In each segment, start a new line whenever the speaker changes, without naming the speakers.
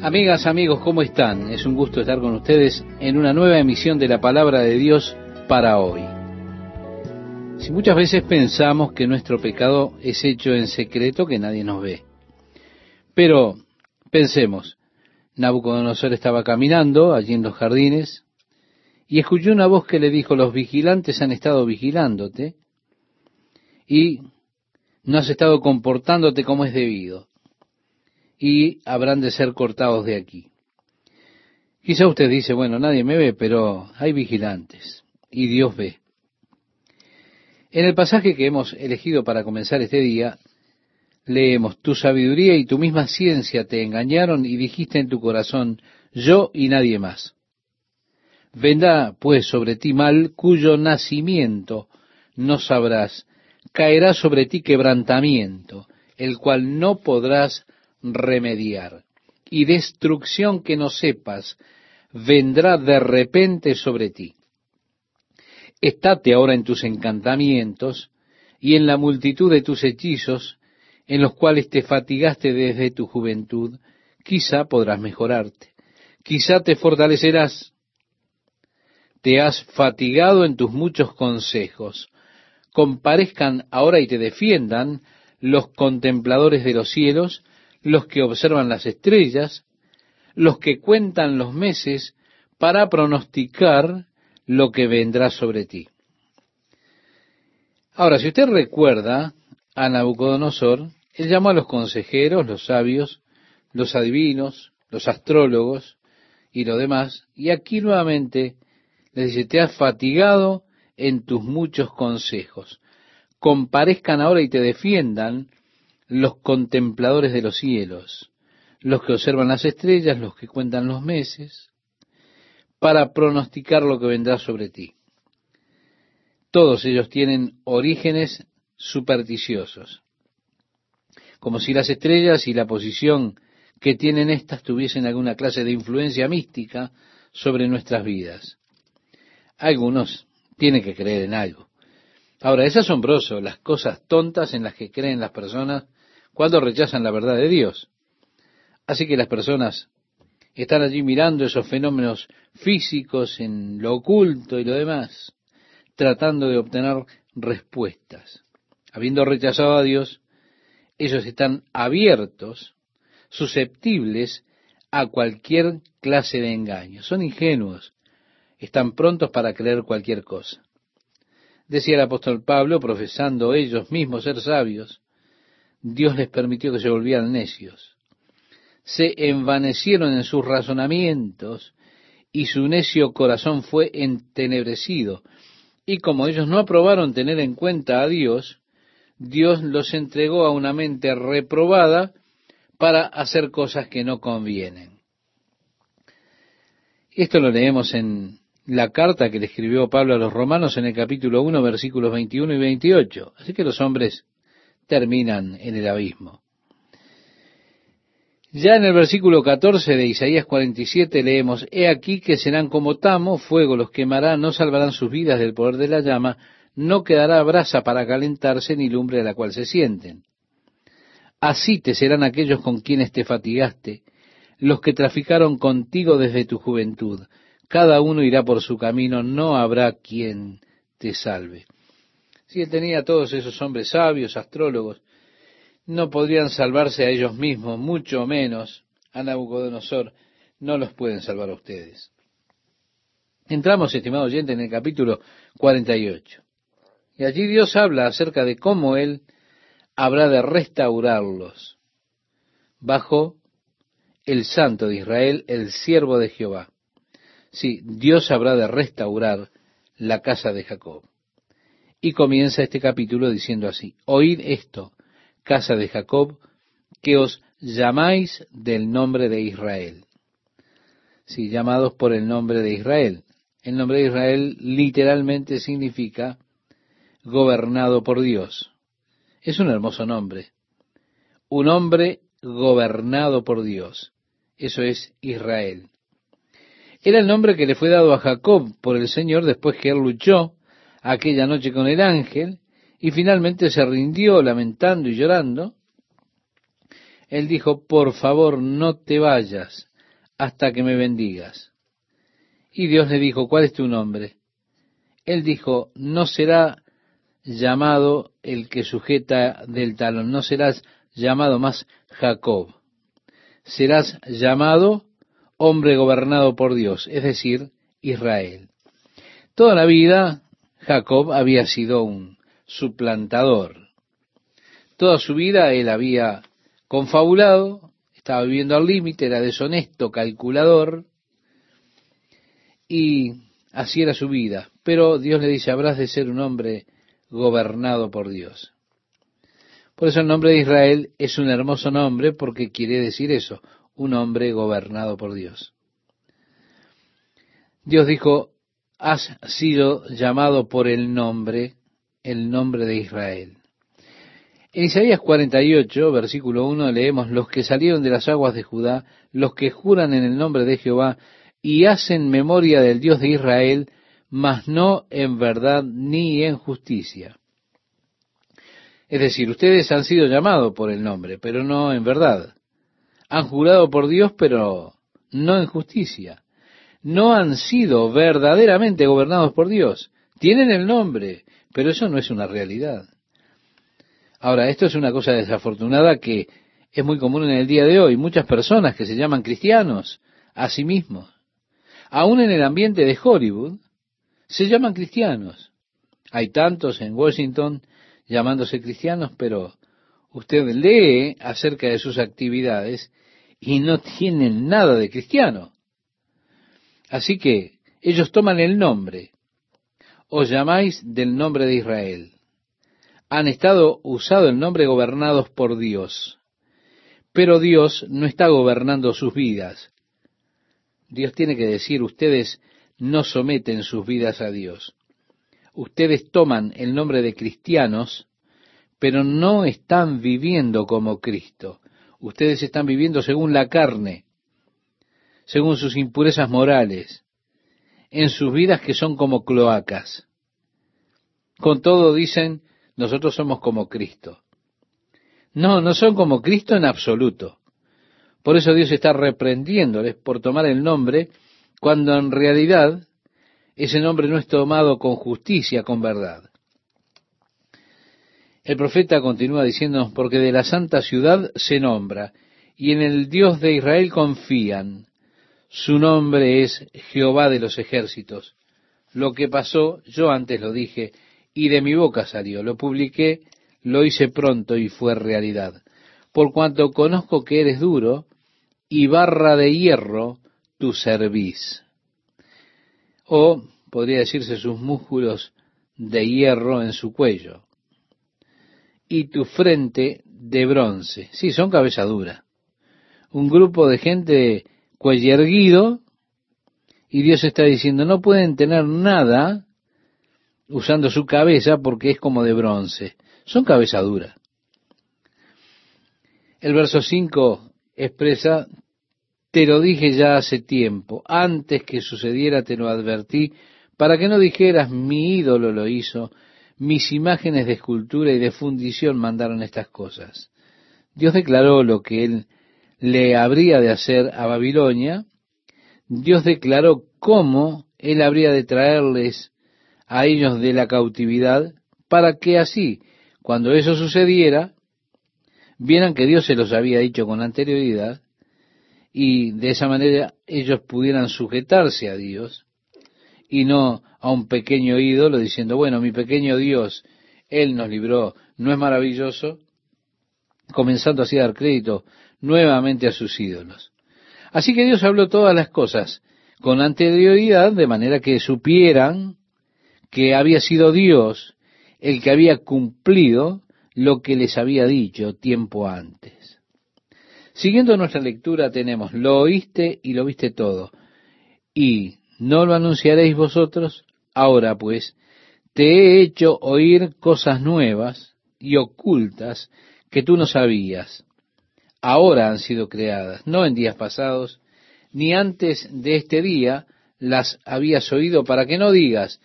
Amigas, amigos, ¿cómo están? Es un gusto estar con ustedes en una nueva emisión de la palabra de Dios para hoy. Si muchas veces pensamos que nuestro pecado es hecho en secreto, que nadie nos ve. Pero pensemos, Nabucodonosor estaba caminando allí en los jardines y escuchó una voz que le dijo, los vigilantes han estado vigilándote y no has estado comportándote como es debido y habrán de ser cortados de aquí. Quizá usted dice, bueno, nadie me ve, pero hay vigilantes y Dios ve. En el pasaje que hemos elegido para comenzar este día, leemos, tu sabiduría y tu misma ciencia te engañaron y dijiste en tu corazón, yo y nadie más. Vendrá pues sobre ti mal cuyo nacimiento no sabrás, caerá sobre ti quebrantamiento, el cual no podrás remediar, y destrucción que no sepas vendrá de repente sobre ti. Estate ahora en tus encantamientos y en la multitud de tus hechizos, en los cuales te fatigaste desde tu juventud, quizá podrás mejorarte, quizá te fortalecerás. Te has fatigado en tus muchos consejos. Comparezcan ahora y te defiendan los contempladores de los cielos, los que observan las estrellas, los que cuentan los meses para pronosticar lo que vendrá sobre ti. Ahora, si usted recuerda a Nabucodonosor, él llamó a los consejeros, los sabios, los adivinos, los astrólogos y lo demás, y aquí nuevamente les dice, te has fatigado en tus muchos consejos. Comparezcan ahora y te defiendan los contempladores de los cielos, los que observan las estrellas, los que cuentan los meses, para pronosticar lo que vendrá sobre ti. Todos ellos tienen orígenes supersticiosos, como si las estrellas y la posición que tienen éstas tuviesen alguna clase de influencia mística sobre nuestras vidas. Algunos tienen que creer en algo. Ahora, es asombroso las cosas tontas en las que creen las personas cuando rechazan la verdad de Dios. Así que las personas están allí mirando esos fenómenos físicos en lo oculto y lo demás, tratando de obtener respuestas. Habiendo rechazado a Dios, ellos están abiertos, susceptibles a cualquier clase de engaño. Son ingenuos, están prontos para creer cualquier cosa. Decía el apóstol Pablo, profesando ellos mismos ser sabios, Dios les permitió que se volvieran necios. Se envanecieron en sus razonamientos y su necio corazón fue entenebrecido. Y como ellos no aprobaron tener en cuenta a Dios, Dios los entregó a una mente reprobada para hacer cosas que no convienen. Esto lo leemos en la carta que le escribió Pablo a los romanos en el capítulo 1, versículos 21 y 28. Así que los hombres terminan en el abismo. Ya en el versículo 14 de Isaías 47 leemos, He aquí que serán como tamo, fuego los quemará, no salvarán sus vidas del poder de la llama, no quedará brasa para calentarse ni lumbre a la cual se sienten. Así te serán aquellos con quienes te fatigaste, los que traficaron contigo desde tu juventud. Cada uno irá por su camino, no habrá quien te salve. Si él tenía todos esos hombres sabios, astrólogos, no podrían salvarse a ellos mismos, mucho menos a Nabucodonosor, no los pueden salvar a ustedes. Entramos, estimado oyente, en el capítulo 48. Y allí Dios habla acerca de cómo Él habrá de restaurarlos bajo el Santo de Israel, el siervo de Jehová. Sí, Dios habrá de restaurar la casa de Jacob. Y comienza este capítulo diciendo así, oíd esto, casa de Jacob, que os llamáis del nombre de Israel. Sí, llamados por el nombre de Israel. El nombre de Israel literalmente significa gobernado por Dios. Es un hermoso nombre. Un hombre gobernado por Dios. Eso es Israel. Era el nombre que le fue dado a Jacob por el Señor después que él luchó aquella noche con el ángel y finalmente se rindió lamentando y llorando, él dijo, por favor, no te vayas hasta que me bendigas. Y Dios le dijo, ¿cuál es tu nombre? Él dijo, no será llamado el que sujeta del talón, no serás llamado más Jacob, serás llamado hombre gobernado por Dios, es decir, Israel. Toda la vida Jacob había sido un suplantador. Toda su vida él había confabulado, estaba viviendo al límite, era deshonesto, calculador, y así era su vida. Pero Dios le dice, habrás de ser un hombre gobernado por Dios. Por eso el nombre de Israel es un hermoso nombre porque quiere decir eso, un hombre gobernado por Dios. Dios dijo, has sido llamado por el nombre, el nombre de Israel. En Isaías 48, versículo 1, leemos, los que salieron de las aguas de Judá, los que juran en el nombre de Jehová y hacen memoria del Dios de Israel, mas no en verdad ni en justicia. Es decir, ustedes han sido llamados por el nombre, pero no en verdad. Han jurado por Dios, pero no en justicia. No han sido verdaderamente gobernados por Dios. Tienen el nombre, pero eso no es una realidad. Ahora, esto es una cosa desafortunada que es muy común en el día de hoy. Muchas personas que se llaman cristianos a sí mismos, aún en el ambiente de Hollywood, se llaman cristianos. Hay tantos en Washington llamándose cristianos, pero usted lee acerca de sus actividades y no tienen nada de cristiano. Así que ellos toman el nombre. Os llamáis del nombre de Israel. Han estado usado el nombre gobernados por Dios. Pero Dios no está gobernando sus vidas. Dios tiene que decir, ustedes no someten sus vidas a Dios. Ustedes toman el nombre de cristianos, pero no están viviendo como Cristo. Ustedes están viviendo según la carne, según sus impurezas morales, en sus vidas que son como cloacas. Con todo dicen, nosotros somos como Cristo. No, no son como Cristo en absoluto. Por eso Dios está reprendiéndoles por tomar el nombre cuando en realidad ese nombre no es tomado con justicia, con verdad. El profeta continúa diciéndonos, porque de la santa ciudad se nombra, y en el Dios de Israel confían. Su nombre es Jehová de los ejércitos. Lo que pasó, yo antes lo dije, y de mi boca salió. Lo publiqué, lo hice pronto y fue realidad. Por cuanto conozco que eres duro, y barra de hierro, tu cerviz. O podría decirse sus músculos de hierro en su cuello. Y tu frente de bronce. Sí, son cabeza dura. Un grupo de gente cuello erguido y Dios está diciendo, no pueden tener nada usando su cabeza porque es como de bronce. Son cabeza dura. El verso 5 expresa te lo dije ya hace tiempo, antes que sucediera te lo advertí, para que no dijeras mi ídolo lo hizo, mis imágenes de escultura y de fundición mandaron estas cosas. Dios declaró lo que él le habría de hacer a Babilonia, Dios declaró cómo él habría de traerles a ellos de la cautividad, para que así, cuando eso sucediera, vieran que Dios se los había dicho con anterioridad, y de esa manera ellos pudieran sujetarse a Dios y no a un pequeño ídolo diciendo, bueno, mi pequeño Dios, Él nos libró, ¿no es maravilloso? Comenzando así a dar crédito nuevamente a sus ídolos. Así que Dios habló todas las cosas con anterioridad, de manera que supieran que había sido Dios el que había cumplido lo que les había dicho tiempo antes. Siguiendo nuestra lectura tenemos, lo oíste y lo viste todo, y no lo anunciaréis vosotros, ahora pues, te he hecho oír cosas nuevas y ocultas que tú no sabías. Ahora han sido creadas, no en días pasados, ni antes de este día las habías oído para que no digas,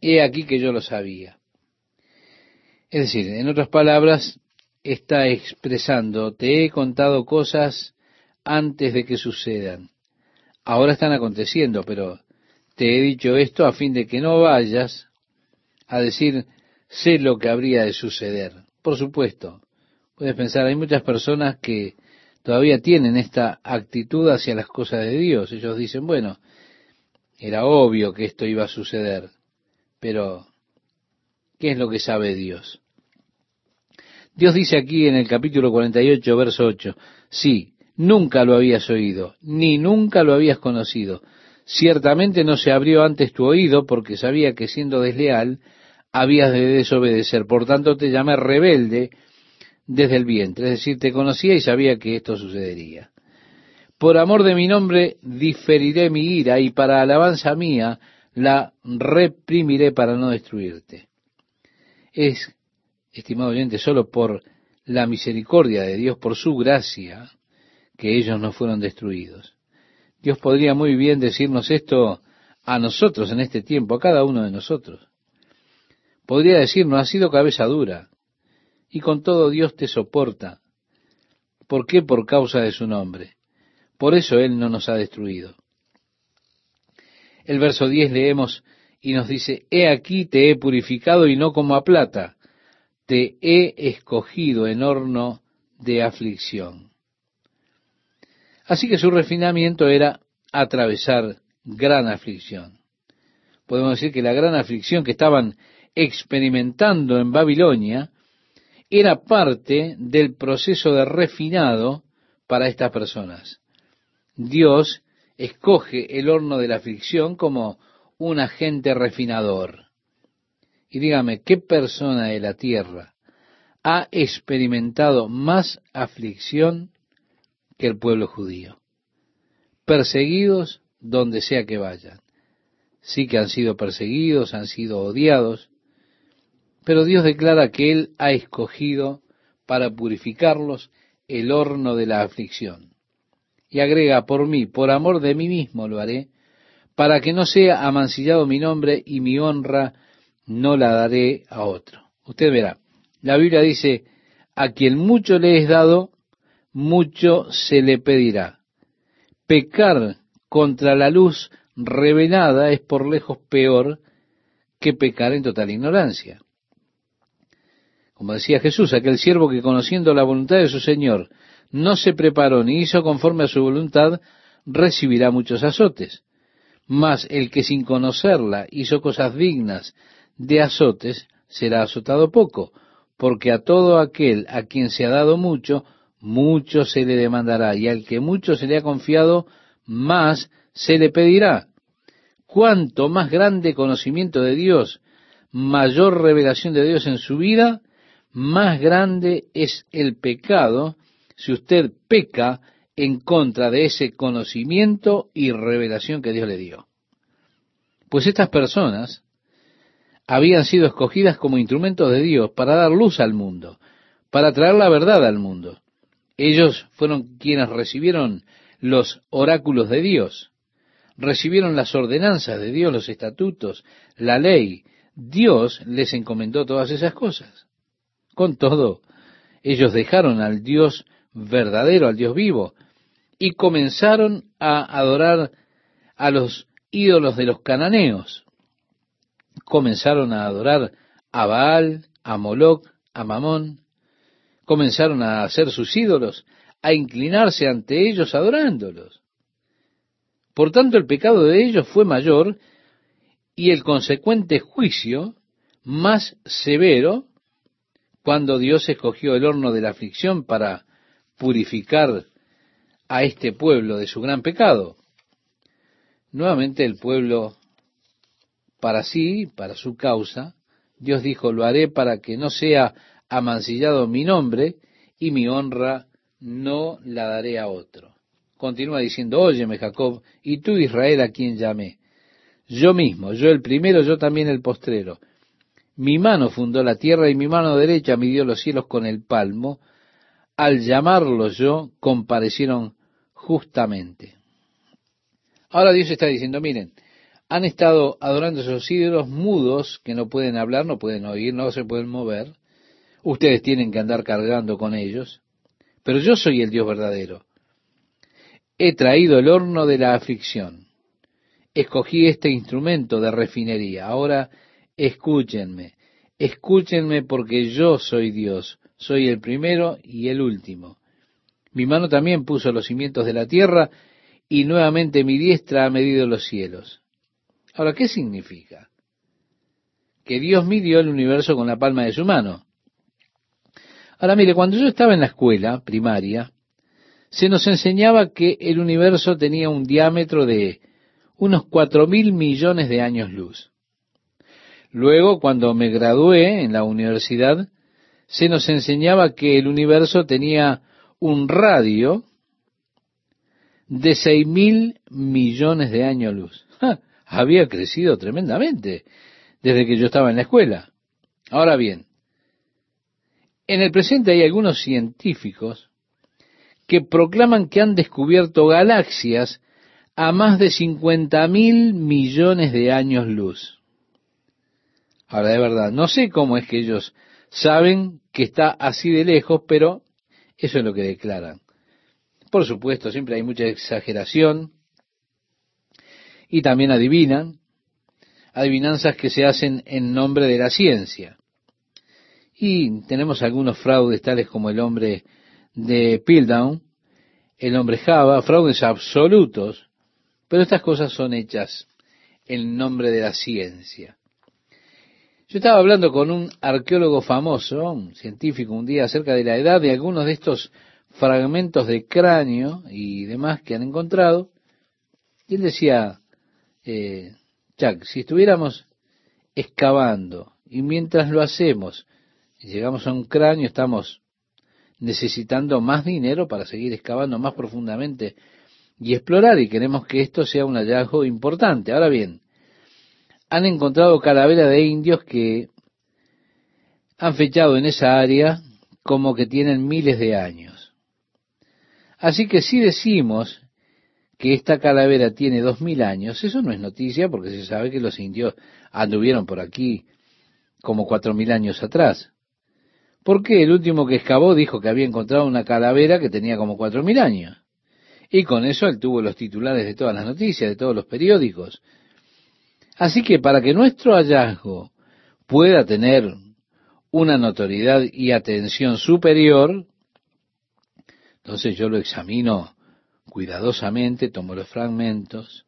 he aquí que yo lo sabía. Es decir, en otras palabras, está expresando, te he contado cosas antes de que sucedan. Ahora están aconteciendo, pero te he dicho esto a fin de que no vayas a decir, sé lo que habría de suceder. Por supuesto, puedes pensar, hay muchas personas que todavía tienen esta actitud hacia las cosas de Dios. Ellos dicen, bueno, era obvio que esto iba a suceder, pero ¿qué es lo que sabe Dios? Dios dice aquí en el capítulo 48, verso 8, sí, nunca lo habías oído, ni nunca lo habías conocido. Ciertamente no se abrió antes tu oído porque sabía que siendo desleal habías de desobedecer. Por tanto te llamé rebelde desde el vientre. Es decir, te conocía y sabía que esto sucedería. Por amor de mi nombre diferiré mi ira y para alabanza mía la reprimiré para no destruirte. Es estimado oyente, solo por la misericordia de Dios, por su gracia, que ellos no fueron destruidos. Dios podría muy bien decirnos esto a nosotros en este tiempo, a cada uno de nosotros. Podría decirnos, ha sido cabeza dura, y con todo Dios te soporta. ¿Por qué? Por causa de su nombre. Por eso Él no nos ha destruido. El verso 10 leemos y nos dice, He aquí te he purificado y no como a plata, te he escogido en horno de aflicción. Así que su refinamiento era atravesar gran aflicción. Podemos decir que la gran aflicción que estaban experimentando en Babilonia era parte del proceso de refinado para estas personas. Dios escoge el horno de la aflicción como un agente refinador. Y dígame, ¿qué persona de la tierra ha experimentado más aflicción que el pueblo judío? Perseguidos donde sea que vayan. Sí que han sido perseguidos, han sido odiados, pero Dios declara que Él ha escogido para purificarlos el horno de la aflicción. Y agrega, por mí, por amor de mí mismo lo haré, para que no sea amancillado mi nombre y mi honra no la daré a otro. Usted verá, la Biblia dice, a quien mucho le es dado, mucho se le pedirá. Pecar contra la luz revelada es por lejos peor que pecar en total ignorancia. Como decía Jesús, aquel siervo que conociendo la voluntad de su Señor no se preparó ni hizo conforme a su voluntad, recibirá muchos azotes. Mas el que sin conocerla hizo cosas dignas de azotes, será azotado poco, porque a todo aquel a quien se ha dado mucho, mucho se le demandará, y al que mucho se le ha confiado, más se le pedirá. Cuanto más grande conocimiento de Dios, mayor revelación de Dios en su vida, más grande es el pecado si usted peca en contra de ese conocimiento y revelación que Dios le dio. Pues estas personas habían sido escogidas como instrumentos de Dios para dar luz al mundo, para traer la verdad al mundo. Ellos fueron quienes recibieron los oráculos de Dios, recibieron las ordenanzas de Dios, los estatutos, la ley. Dios les encomendó todas esas cosas. Con todo, ellos dejaron al Dios verdadero, al Dios vivo, y comenzaron a adorar a los ídolos de los cananeos. Comenzaron a adorar a Baal, a Moloch, a Mamón, comenzaron a hacer sus ídolos, a inclinarse ante ellos adorándolos. Por tanto, el pecado de ellos fue mayor y el consecuente juicio más severo cuando Dios escogió el horno de la aflicción para purificar a este pueblo de su gran pecado. Nuevamente el pueblo para sí, para su causa, Dios dijo, lo haré para que no sea amancillado mi nombre y mi honra no la daré a otro. Continúa diciendo, óyeme Jacob, y tú Israel a quien llamé. Yo mismo, yo el primero, yo también el postrero. Mi mano fundó la tierra y mi mano derecha midió los cielos con el palmo. Al llamarlos yo, comparecieron justamente. Ahora Dios está diciendo, miren, han estado adorando esos ídolos mudos que no pueden hablar, no pueden oír, no se pueden mover, Ustedes tienen que andar cargando con ellos, pero yo soy el Dios verdadero. He traído el horno de la aflicción. Escogí este instrumento de refinería. Ahora escúchenme, escúchenme porque yo soy Dios, soy el primero y el último. Mi mano también puso los cimientos de la tierra y nuevamente mi diestra ha medido los cielos. Ahora, ¿qué significa? Que Dios midió el universo con la palma de su mano. Ahora mire, cuando yo estaba en la escuela primaria, se nos enseñaba que el universo tenía un diámetro de unos cuatro mil millones de años luz. Luego, cuando me gradué en la universidad, se nos enseñaba que el universo tenía un radio de seis mil millones de años luz. Había crecido tremendamente desde que yo estaba en la escuela. Ahora bien, en el presente hay algunos científicos que proclaman que han descubierto galaxias a más de 50 mil millones de años luz. Ahora, de verdad, no sé cómo es que ellos saben que está así de lejos, pero eso es lo que declaran. Por supuesto, siempre hay mucha exageración y también adivinan, adivinanzas que se hacen en nombre de la ciencia. Y tenemos algunos fraudes tales como el hombre de Piltdown, el hombre Java, fraudes absolutos, pero estas cosas son hechas en nombre de la ciencia. Yo estaba hablando con un arqueólogo famoso, un científico, un día acerca de la edad de algunos de estos fragmentos de cráneo y demás que han encontrado, y él decía, eh, si estuviéramos excavando y mientras lo hacemos llegamos a un cráneo, estamos necesitando más dinero para seguir excavando más profundamente y explorar y queremos que esto sea un hallazgo importante. Ahora bien, han encontrado calaveras de indios que han fechado en esa área como que tienen miles de años. Así que si decimos que esta calavera tiene dos mil años, eso no es noticia porque se sabe que los indios anduvieron por aquí como cuatro mil años atrás. Porque el último que excavó dijo que había encontrado una calavera que tenía como cuatro mil años. Y con eso él tuvo los titulares de todas las noticias, de todos los periódicos. Así que para que nuestro hallazgo pueda tener una notoriedad y atención superior, entonces yo lo examino cuidadosamente, tomo los fragmentos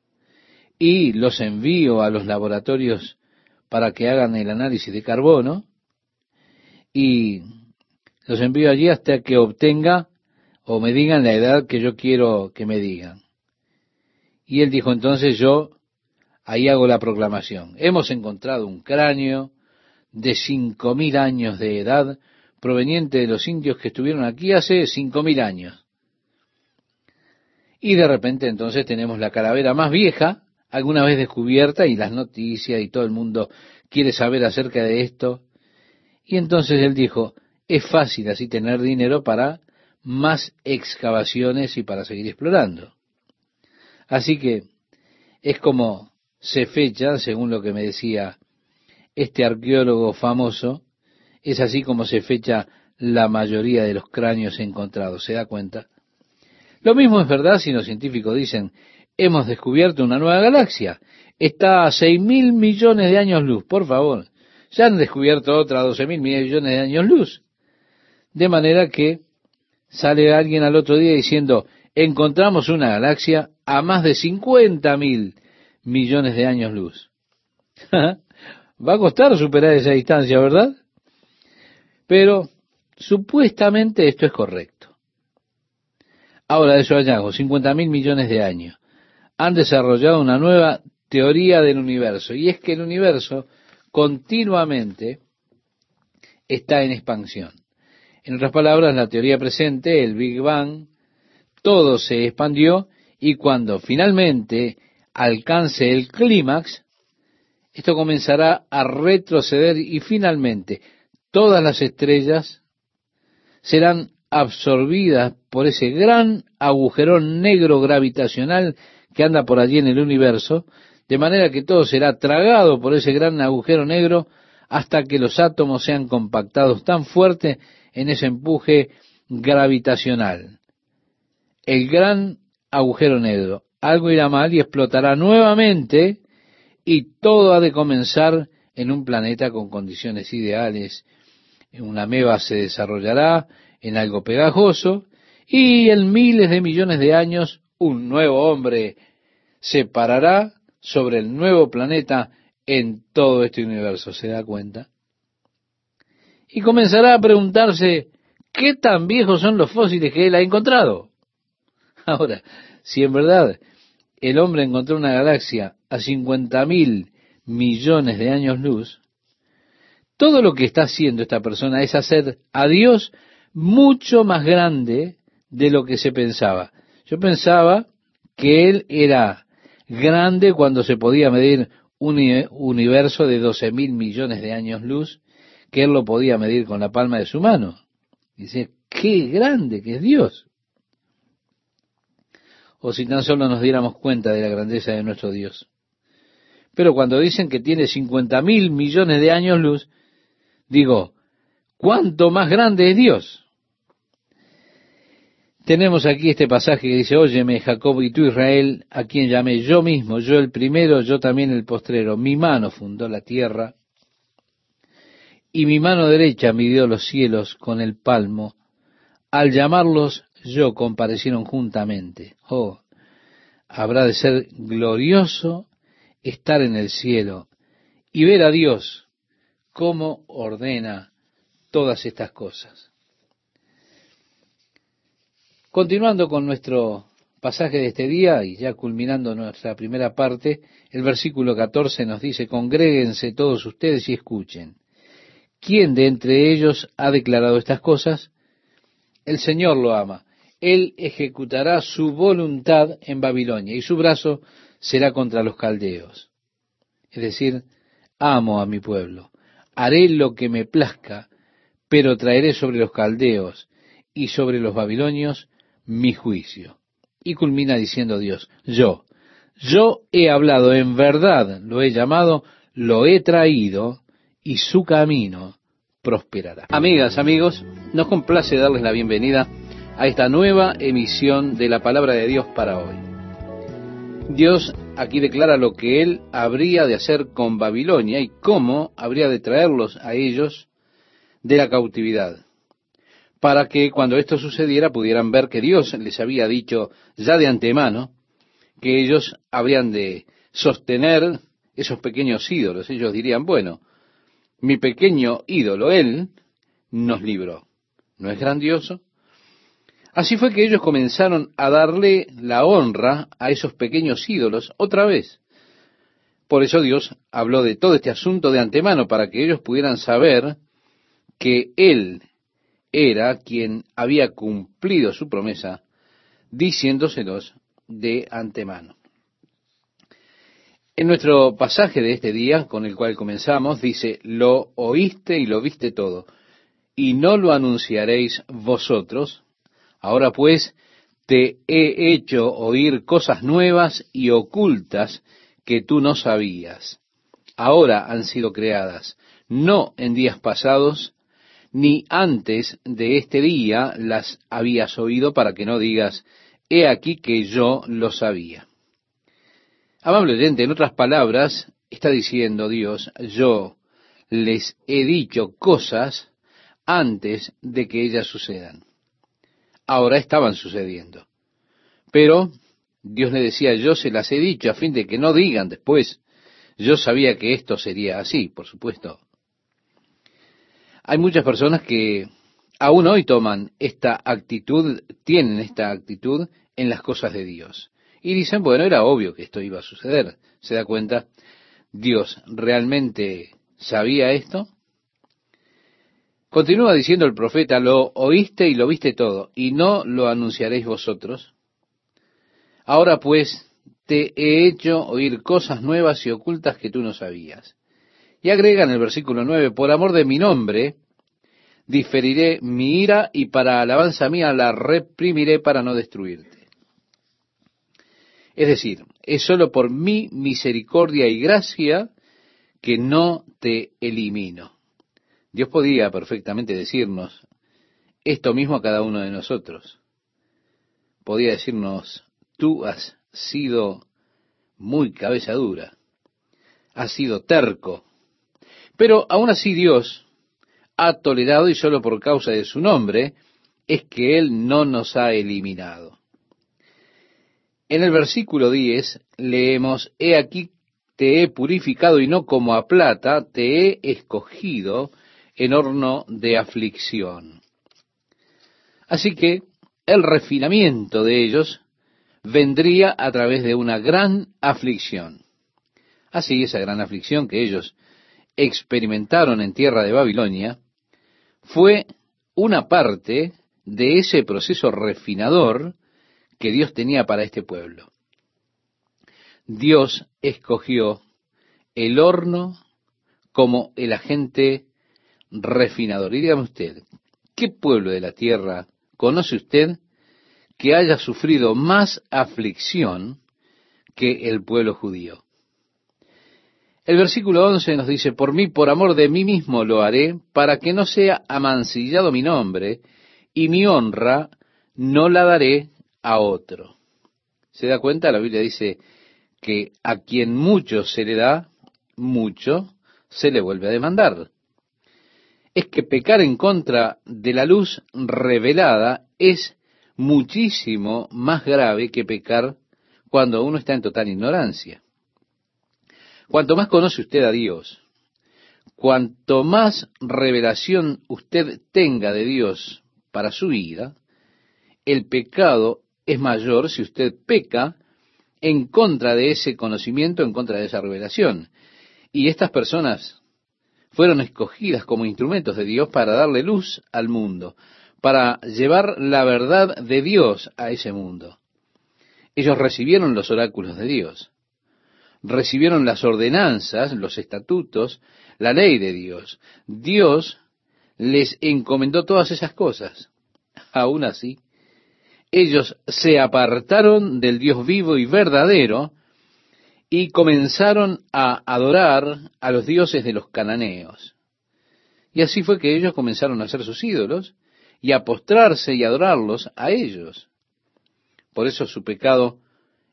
y los envío a los laboratorios para que hagan el análisis de carbono y los envío allí hasta que obtenga o me digan la edad que yo quiero que me digan. Y él dijo entonces yo, ahí hago la proclamación. Hemos encontrado un cráneo de cinco mil años de edad proveniente de los indios que estuvieron aquí hace cinco mil años. Y de repente entonces tenemos la calavera más vieja alguna vez descubierta y las noticias y todo el mundo quiere saber acerca de esto. Y entonces él dijo, es fácil así tener dinero para más excavaciones y para seguir explorando. Así que es como se fecha, según lo que me decía este arqueólogo famoso, es así como se fecha la mayoría de los cráneos encontrados. ¿Se da cuenta? Lo mismo es verdad si los científicos dicen, hemos descubierto una nueva galaxia. Está a seis mil millones de años luz, por favor. Ya han descubierto otra doce mil millones de años luz. De manera que sale alguien al otro día diciendo, encontramos una galaxia a más de cincuenta mil millones de años luz. Va a costar superar esa distancia, ¿verdad? Pero supuestamente esto es correcto. Ahora de su hallazgo, 50 mil millones de años, han desarrollado una nueva teoría del universo. Y es que el universo continuamente está en expansión. En otras palabras, la teoría presente, el Big Bang, todo se expandió y cuando finalmente alcance el clímax, esto comenzará a retroceder y finalmente todas las estrellas serán absorbidas por ese gran agujerón negro gravitacional que anda por allí en el universo, de manera que todo será tragado por ese gran agujero negro hasta que los átomos sean compactados tan fuerte en ese empuje gravitacional. El gran agujero negro. Algo irá mal y explotará nuevamente y todo ha de comenzar en un planeta con condiciones ideales. Una meba se desarrollará en algo pegajoso y en miles de millones de años un nuevo hombre se parará sobre el nuevo planeta en todo este universo, ¿se da cuenta? Y comenzará a preguntarse, ¿qué tan viejos son los fósiles que él ha encontrado? Ahora, si en verdad el hombre encontró una galaxia a 50 mil millones de años luz, todo lo que está haciendo esta persona es hacer a Dios mucho más grande de lo que se pensaba. Yo pensaba que Él era grande cuando se podía medir un universo de 12 mil millones de años luz, que Él lo podía medir con la palma de su mano. Dice, qué grande que es Dios. O si tan solo nos diéramos cuenta de la grandeza de nuestro Dios. Pero cuando dicen que tiene 50 mil millones de años luz, digo, ¿cuánto más grande es Dios? Tenemos aquí este pasaje que dice, óyeme Jacob y tú Israel, a quien llamé yo mismo, yo el primero, yo también el postrero. Mi mano fundó la tierra y mi mano derecha midió los cielos con el palmo. Al llamarlos yo comparecieron juntamente. Oh, habrá de ser glorioso estar en el cielo y ver a Dios cómo ordena todas estas cosas. Continuando con nuestro pasaje de este día y ya culminando nuestra primera parte, el versículo 14 nos dice, congréguense todos ustedes y escuchen. ¿Quién de entre ellos ha declarado estas cosas? El Señor lo ama. Él ejecutará su voluntad en Babilonia y su brazo será contra los caldeos. Es decir, amo a mi pueblo. Haré lo que me plazca, pero traeré sobre los caldeos y sobre los babilonios mi juicio. Y culmina diciendo Dios, yo, yo he hablado en verdad, lo he llamado, lo he traído, y su camino prosperará. Amigas, amigos, nos complace darles la bienvenida a esta nueva emisión de la palabra de Dios para hoy. Dios aquí declara lo que él habría de hacer con Babilonia y cómo habría de traerlos a ellos de la cautividad para que cuando esto sucediera pudieran ver que Dios les había dicho ya de antemano que ellos habrían de sostener esos pequeños ídolos. Ellos dirían, bueno, mi pequeño ídolo, Él, nos libró. ¿No es grandioso? Así fue que ellos comenzaron a darle la honra a esos pequeños ídolos otra vez. Por eso Dios habló de todo este asunto de antemano, para que ellos pudieran saber que Él era quien había cumplido su promesa, diciéndoselos de antemano. En nuestro pasaje de este día, con el cual comenzamos, dice, lo oíste y lo viste todo, y no lo anunciaréis vosotros. Ahora pues, te he hecho oír cosas nuevas y ocultas que tú no sabías. Ahora han sido creadas, no en días pasados, ni antes de este día las habías oído para que no digas, he aquí que yo lo sabía. Amable oyente, en otras palabras, está diciendo Dios, yo les he dicho cosas antes de que ellas sucedan. Ahora estaban sucediendo. Pero Dios le decía, yo se las he dicho a fin de que no digan después, yo sabía que esto sería así, por supuesto. Hay muchas personas que aún hoy toman esta actitud, tienen esta actitud en las cosas de Dios. Y dicen, bueno, era obvio que esto iba a suceder. ¿Se da cuenta? ¿Dios realmente sabía esto? Continúa diciendo el profeta, lo oíste y lo viste todo, y no lo anunciaréis vosotros. Ahora pues te he hecho oír cosas nuevas y ocultas que tú no sabías. Y agrega en el versículo 9, por amor de mi nombre, diferiré mi ira y para alabanza mía la reprimiré para no destruirte. Es decir, es sólo por mi misericordia y gracia que no te elimino. Dios podía perfectamente decirnos esto mismo a cada uno de nosotros. Podía decirnos, tú has sido muy cabeza dura, has sido terco, pero aún así Dios ha tolerado y solo por causa de su nombre es que Él no nos ha eliminado. En el versículo 10 leemos, He aquí te he purificado y no como a plata, te he escogido en horno de aflicción. Así que el refinamiento de ellos vendría a través de una gran aflicción. Así, esa gran aflicción que ellos experimentaron en tierra de Babilonia fue una parte de ese proceso refinador que Dios tenía para este pueblo. Dios escogió el horno como el agente refinador. Y dígame usted, ¿qué pueblo de la tierra conoce usted que haya sufrido más aflicción que el pueblo judío? El versículo 11 nos dice, por mí, por amor de mí mismo lo haré, para que no sea amancillado mi nombre, y mi honra no la daré a otro. ¿Se da cuenta? La Biblia dice que a quien mucho se le da, mucho se le vuelve a demandar. Es que pecar en contra de la luz revelada es muchísimo más grave que pecar cuando uno está en total ignorancia. Cuanto más conoce usted a Dios, cuanto más revelación usted tenga de Dios para su vida, el pecado es mayor si usted peca en contra de ese conocimiento, en contra de esa revelación. Y estas personas fueron escogidas como instrumentos de Dios para darle luz al mundo, para llevar la verdad de Dios a ese mundo. Ellos recibieron los oráculos de Dios recibieron las ordenanzas, los estatutos, la ley de Dios. Dios les encomendó todas esas cosas. Aún así, ellos se apartaron del Dios vivo y verdadero y comenzaron a adorar a los dioses de los cananeos. Y así fue que ellos comenzaron a ser sus ídolos y a postrarse y adorarlos a ellos. Por eso su pecado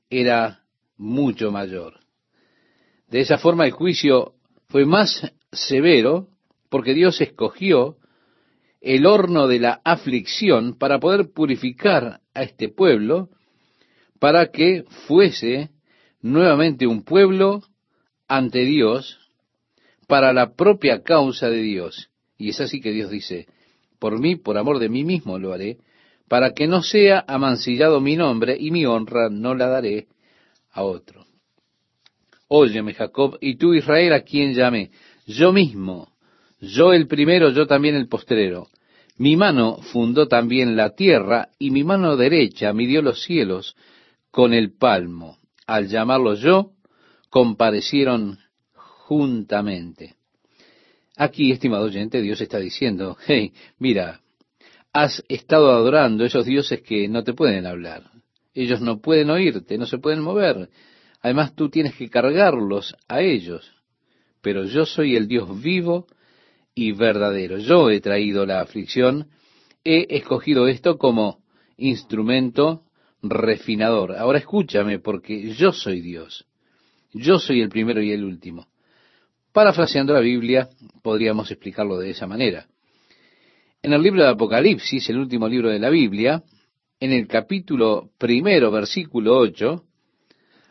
era mucho mayor. De esa forma el juicio fue más severo porque Dios escogió el horno de la aflicción para poder purificar a este pueblo, para que fuese nuevamente un pueblo ante Dios para la propia causa de Dios. Y es así que Dios dice, por mí, por amor de mí mismo lo haré, para que no sea amancillado mi nombre y mi honra no la daré a otro. Óyeme, Jacob, y tú, Israel, a quien llamé, yo mismo, yo el primero, yo también el postrero. Mi mano fundó también la tierra, y mi mano derecha midió los cielos con el palmo. Al llamarlo yo, comparecieron juntamente. Aquí, estimado oyente, Dios está diciendo, hey, mira, has estado adorando esos dioses que no te pueden hablar. Ellos no pueden oírte, no se pueden mover. Además tú tienes que cargarlos a ellos. Pero yo soy el Dios vivo y verdadero. Yo he traído la aflicción, he escogido esto como instrumento refinador. Ahora escúchame porque yo soy Dios. Yo soy el primero y el último. Parafraseando la Biblia, podríamos explicarlo de esa manera. En el libro de Apocalipsis, el último libro de la Biblia, en el capítulo primero, versículo 8,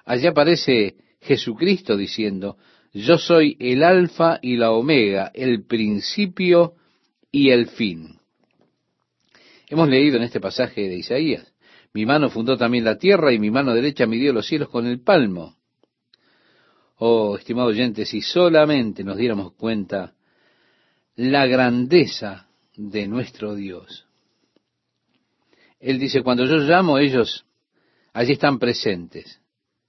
Allí aparece Jesucristo diciendo, yo soy el alfa y la omega, el principio y el fin. Hemos leído en este pasaje de Isaías, mi mano fundó también la tierra y mi mano derecha midió los cielos con el palmo. Oh, estimado oyente, si solamente nos diéramos cuenta la grandeza de nuestro Dios. Él dice, cuando yo llamo, ellos allí están presentes.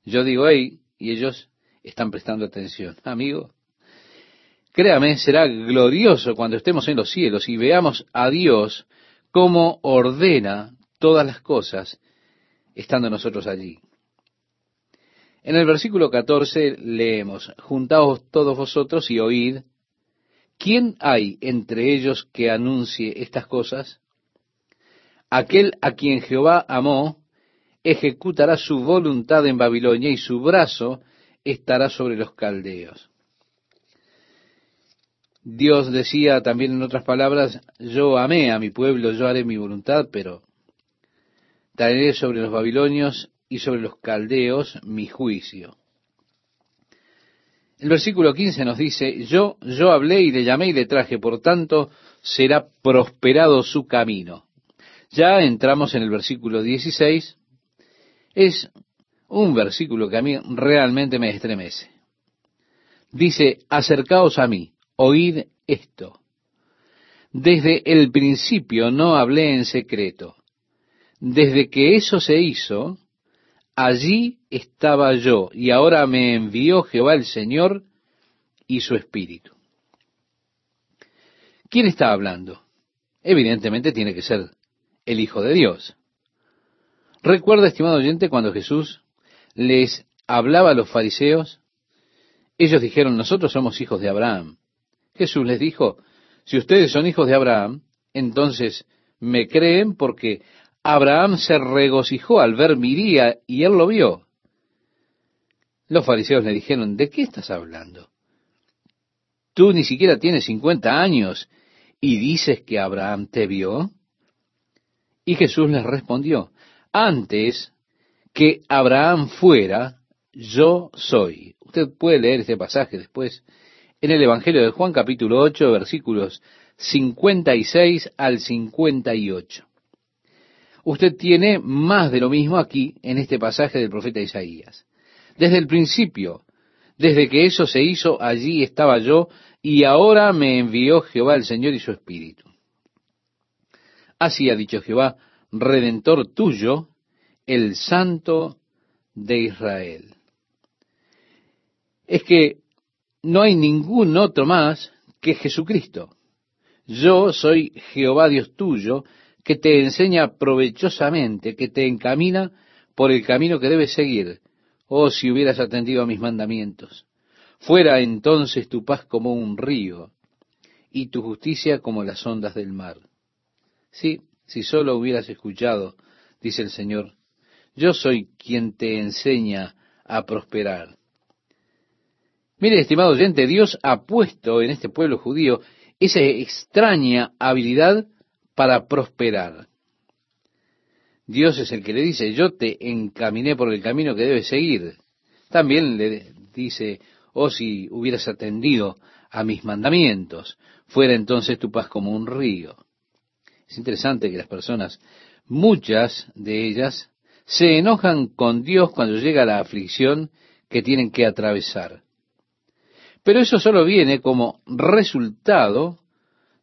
Yo digo, hey, y ellos están prestando atención. Amigo, créame, será glorioso cuando estemos en los cielos y veamos a Dios cómo ordena todas las cosas estando nosotros allí. En el versículo 14 leemos, Juntaos todos vosotros y oíd, ¿quién hay entre ellos que anuncie estas cosas? Aquel a quien Jehová amó, ejecutará su voluntad en Babilonia y su brazo estará sobre los caldeos. Dios decía también en otras palabras, yo amé a mi pueblo, yo haré mi voluntad, pero traeré sobre los babilonios y sobre los caldeos mi juicio. El versículo 15 nos dice, yo, yo hablé y le llamé y le traje, por tanto será prosperado su camino. Ya entramos en el versículo 16, es un versículo que a mí realmente me estremece. Dice, acercaos a mí, oíd esto. Desde el principio no hablé en secreto. Desde que eso se hizo, allí estaba yo, y ahora me envió Jehová el Señor y su Espíritu. ¿Quién está hablando? Evidentemente tiene que ser el Hijo de Dios. Recuerda, estimado oyente, cuando Jesús les hablaba a los fariseos, ellos dijeron, nosotros somos hijos de Abraham. Jesús les dijo, si ustedes son hijos de Abraham, entonces me creen porque Abraham se regocijó al ver mi día y él lo vio. Los fariseos le dijeron, ¿de qué estás hablando? Tú ni siquiera tienes cincuenta años y dices que Abraham te vio. Y Jesús les respondió, antes que Abraham fuera, yo soy. Usted puede leer este pasaje después en el Evangelio de Juan capítulo 8 versículos 56 al 58. Usted tiene más de lo mismo aquí en este pasaje del profeta Isaías. Desde el principio, desde que eso se hizo, allí estaba yo, y ahora me envió Jehová el Señor y su Espíritu. Así ha dicho Jehová, Redentor tuyo, el Santo de Israel. Es que no hay ningún otro más que Jesucristo. Yo soy Jehová Dios tuyo, que te enseña provechosamente, que te encamina por el camino que debes seguir. Oh, si hubieras atendido a mis mandamientos. Fuera entonces tu paz como un río y tu justicia como las ondas del mar. Sí, si solo hubieras escuchado, dice el Señor, yo soy quien te enseña a prosperar. Mire, estimado oyente, Dios ha puesto en este pueblo judío esa extraña habilidad para prosperar. Dios es el que le dice, yo te encaminé por el camino que debes seguir. También le dice, oh si hubieras atendido a mis mandamientos, fuera entonces tu paz como un río. Es interesante que las personas, muchas de ellas, se enojan con Dios cuando llega la aflicción que tienen que atravesar. Pero eso solo viene como resultado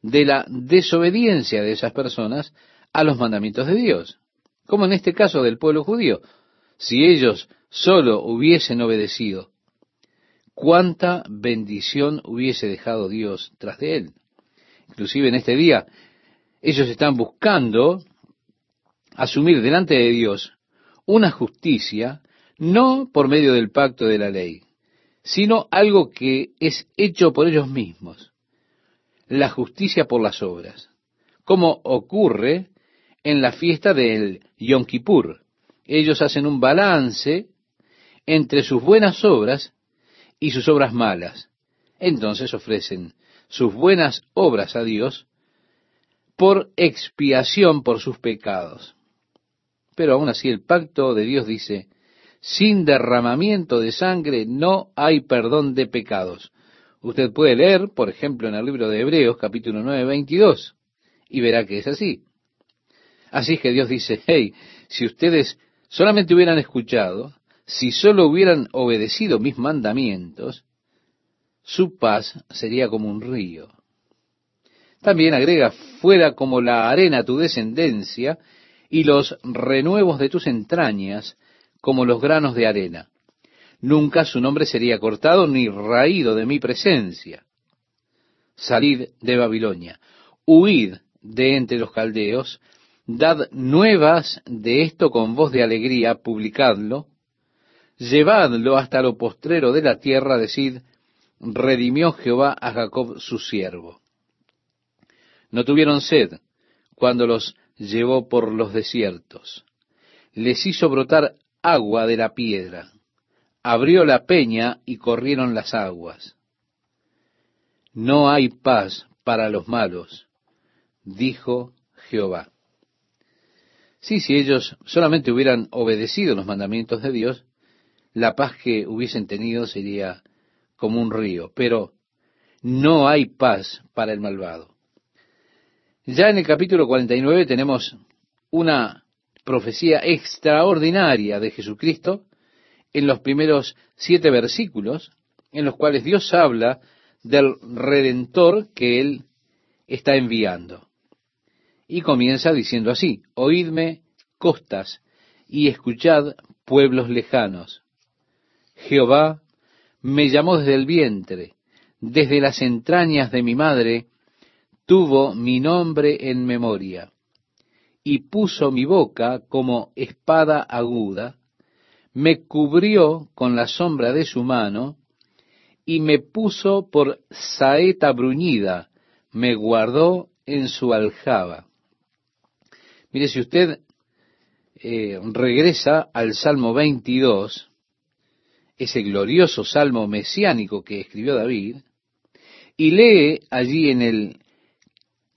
de la desobediencia de esas personas a los mandamientos de Dios, como en este caso del pueblo judío. Si ellos solo hubiesen obedecido, cuánta bendición hubiese dejado Dios tras de él. Inclusive en este día, ellos están buscando asumir delante de Dios una justicia no por medio del pacto de la ley, sino algo que es hecho por ellos mismos, la justicia por las obras, como ocurre en la fiesta del Yom Kippur. Ellos hacen un balance entre sus buenas obras y sus obras malas. Entonces ofrecen sus buenas obras a Dios por expiación por sus pecados. Pero aún así el pacto de Dios dice, sin derramamiento de sangre no hay perdón de pecados. Usted puede leer, por ejemplo, en el libro de Hebreos, capítulo 9, 22, y verá que es así. Así que Dios dice, hey, si ustedes solamente hubieran escuchado, si solo hubieran obedecido mis mandamientos, su paz sería como un río. También agrega, fuera como la arena tu descendencia y los renuevos de tus entrañas como los granos de arena. Nunca su nombre sería cortado ni raído de mi presencia. Salid de Babilonia, huid de entre los caldeos, dad nuevas de esto con voz de alegría, publicadlo, llevadlo hasta lo postrero de la tierra, decid, redimió Jehová a Jacob su siervo. No tuvieron sed cuando los llevó por los desiertos. Les hizo brotar agua de la piedra. Abrió la peña y corrieron las aguas. No hay paz para los malos, dijo Jehová. Sí, si ellos solamente hubieran obedecido los mandamientos de Dios, la paz que hubiesen tenido sería como un río, pero no hay paz para el malvado. Ya en el capítulo 49 tenemos una profecía extraordinaria de Jesucristo en los primeros siete versículos, en los cuales Dios habla del redentor que Él está enviando. Y comienza diciendo así, oídme costas y escuchad pueblos lejanos. Jehová me llamó desde el vientre, desde las entrañas de mi madre, tuvo mi nombre en memoria, y puso mi boca como espada aguda, me cubrió con la sombra de su mano, y me puso por saeta bruñida, me guardó en su aljaba. Mire, si usted eh, regresa al Salmo 22, ese glorioso salmo mesiánico que escribió David, y lee allí en el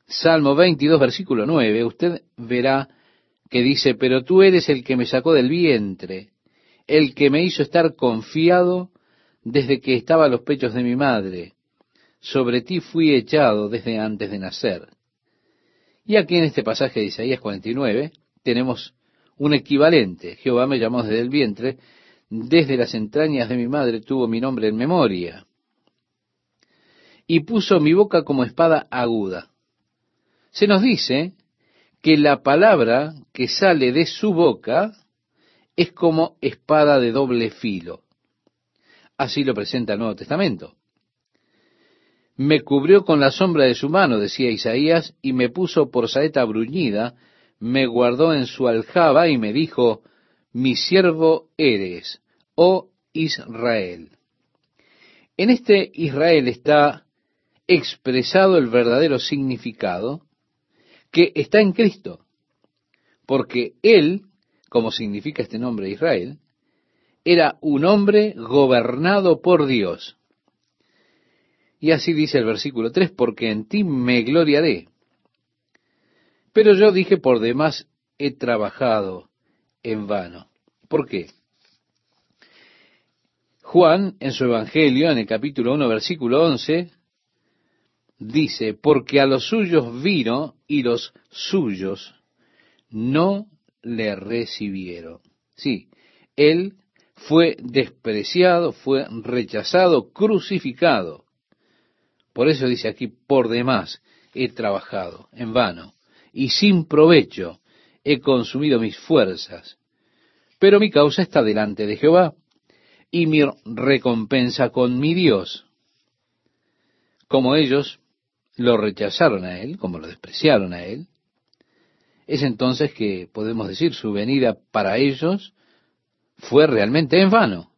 Salmo 22, versículo 9, usted verá que dice, pero tú eres el que me sacó del vientre, el que me hizo estar confiado desde que estaba a los pechos de mi madre. Sobre ti fui echado desde antes de nacer. Y aquí en este pasaje de Isaías 49 tenemos un equivalente. Jehová me llamó desde el vientre, desde las entrañas de mi madre tuvo mi nombre en memoria. Y puso mi boca como espada aguda. Se nos dice que la palabra que sale de su boca es como espada de doble filo. Así lo presenta el Nuevo Testamento. Me cubrió con la sombra de su mano, decía Isaías, y me puso por saeta bruñida, me guardó en su aljaba y me dijo, mi siervo eres, oh Israel. En este Israel está expresado el verdadero significado que está en Cristo, porque Él, como significa este nombre Israel, era un hombre gobernado por Dios. Y así dice el versículo 3, porque en ti me gloriaré. Pero yo dije, por demás he trabajado en vano. ¿Por qué? Juan, en su Evangelio, en el capítulo 1, versículo 11, dice, porque a los suyos vino y los suyos no le recibieron. Sí, él fue despreciado, fue rechazado, crucificado. Por eso dice aquí, por demás he trabajado en vano y sin provecho he consumido mis fuerzas. Pero mi causa está delante de Jehová y mi recompensa con mi Dios. Como ellos lo rechazaron a Él, como lo despreciaron a Él, es entonces que podemos decir su venida para ellos fue realmente en vano.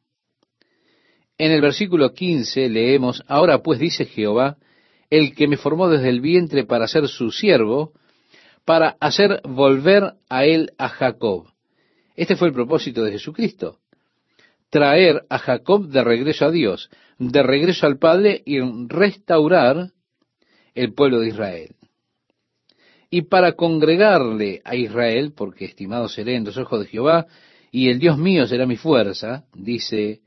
En el versículo 15 leemos, Ahora pues dice Jehová, el que me formó desde el vientre para ser su siervo, para hacer volver a él a Jacob. Este fue el propósito de Jesucristo, traer a Jacob de regreso a Dios, de regreso al Padre y restaurar el pueblo de Israel. Y para congregarle a Israel, porque estimado seré en los ojos de Jehová, y el Dios mío será mi fuerza, dice,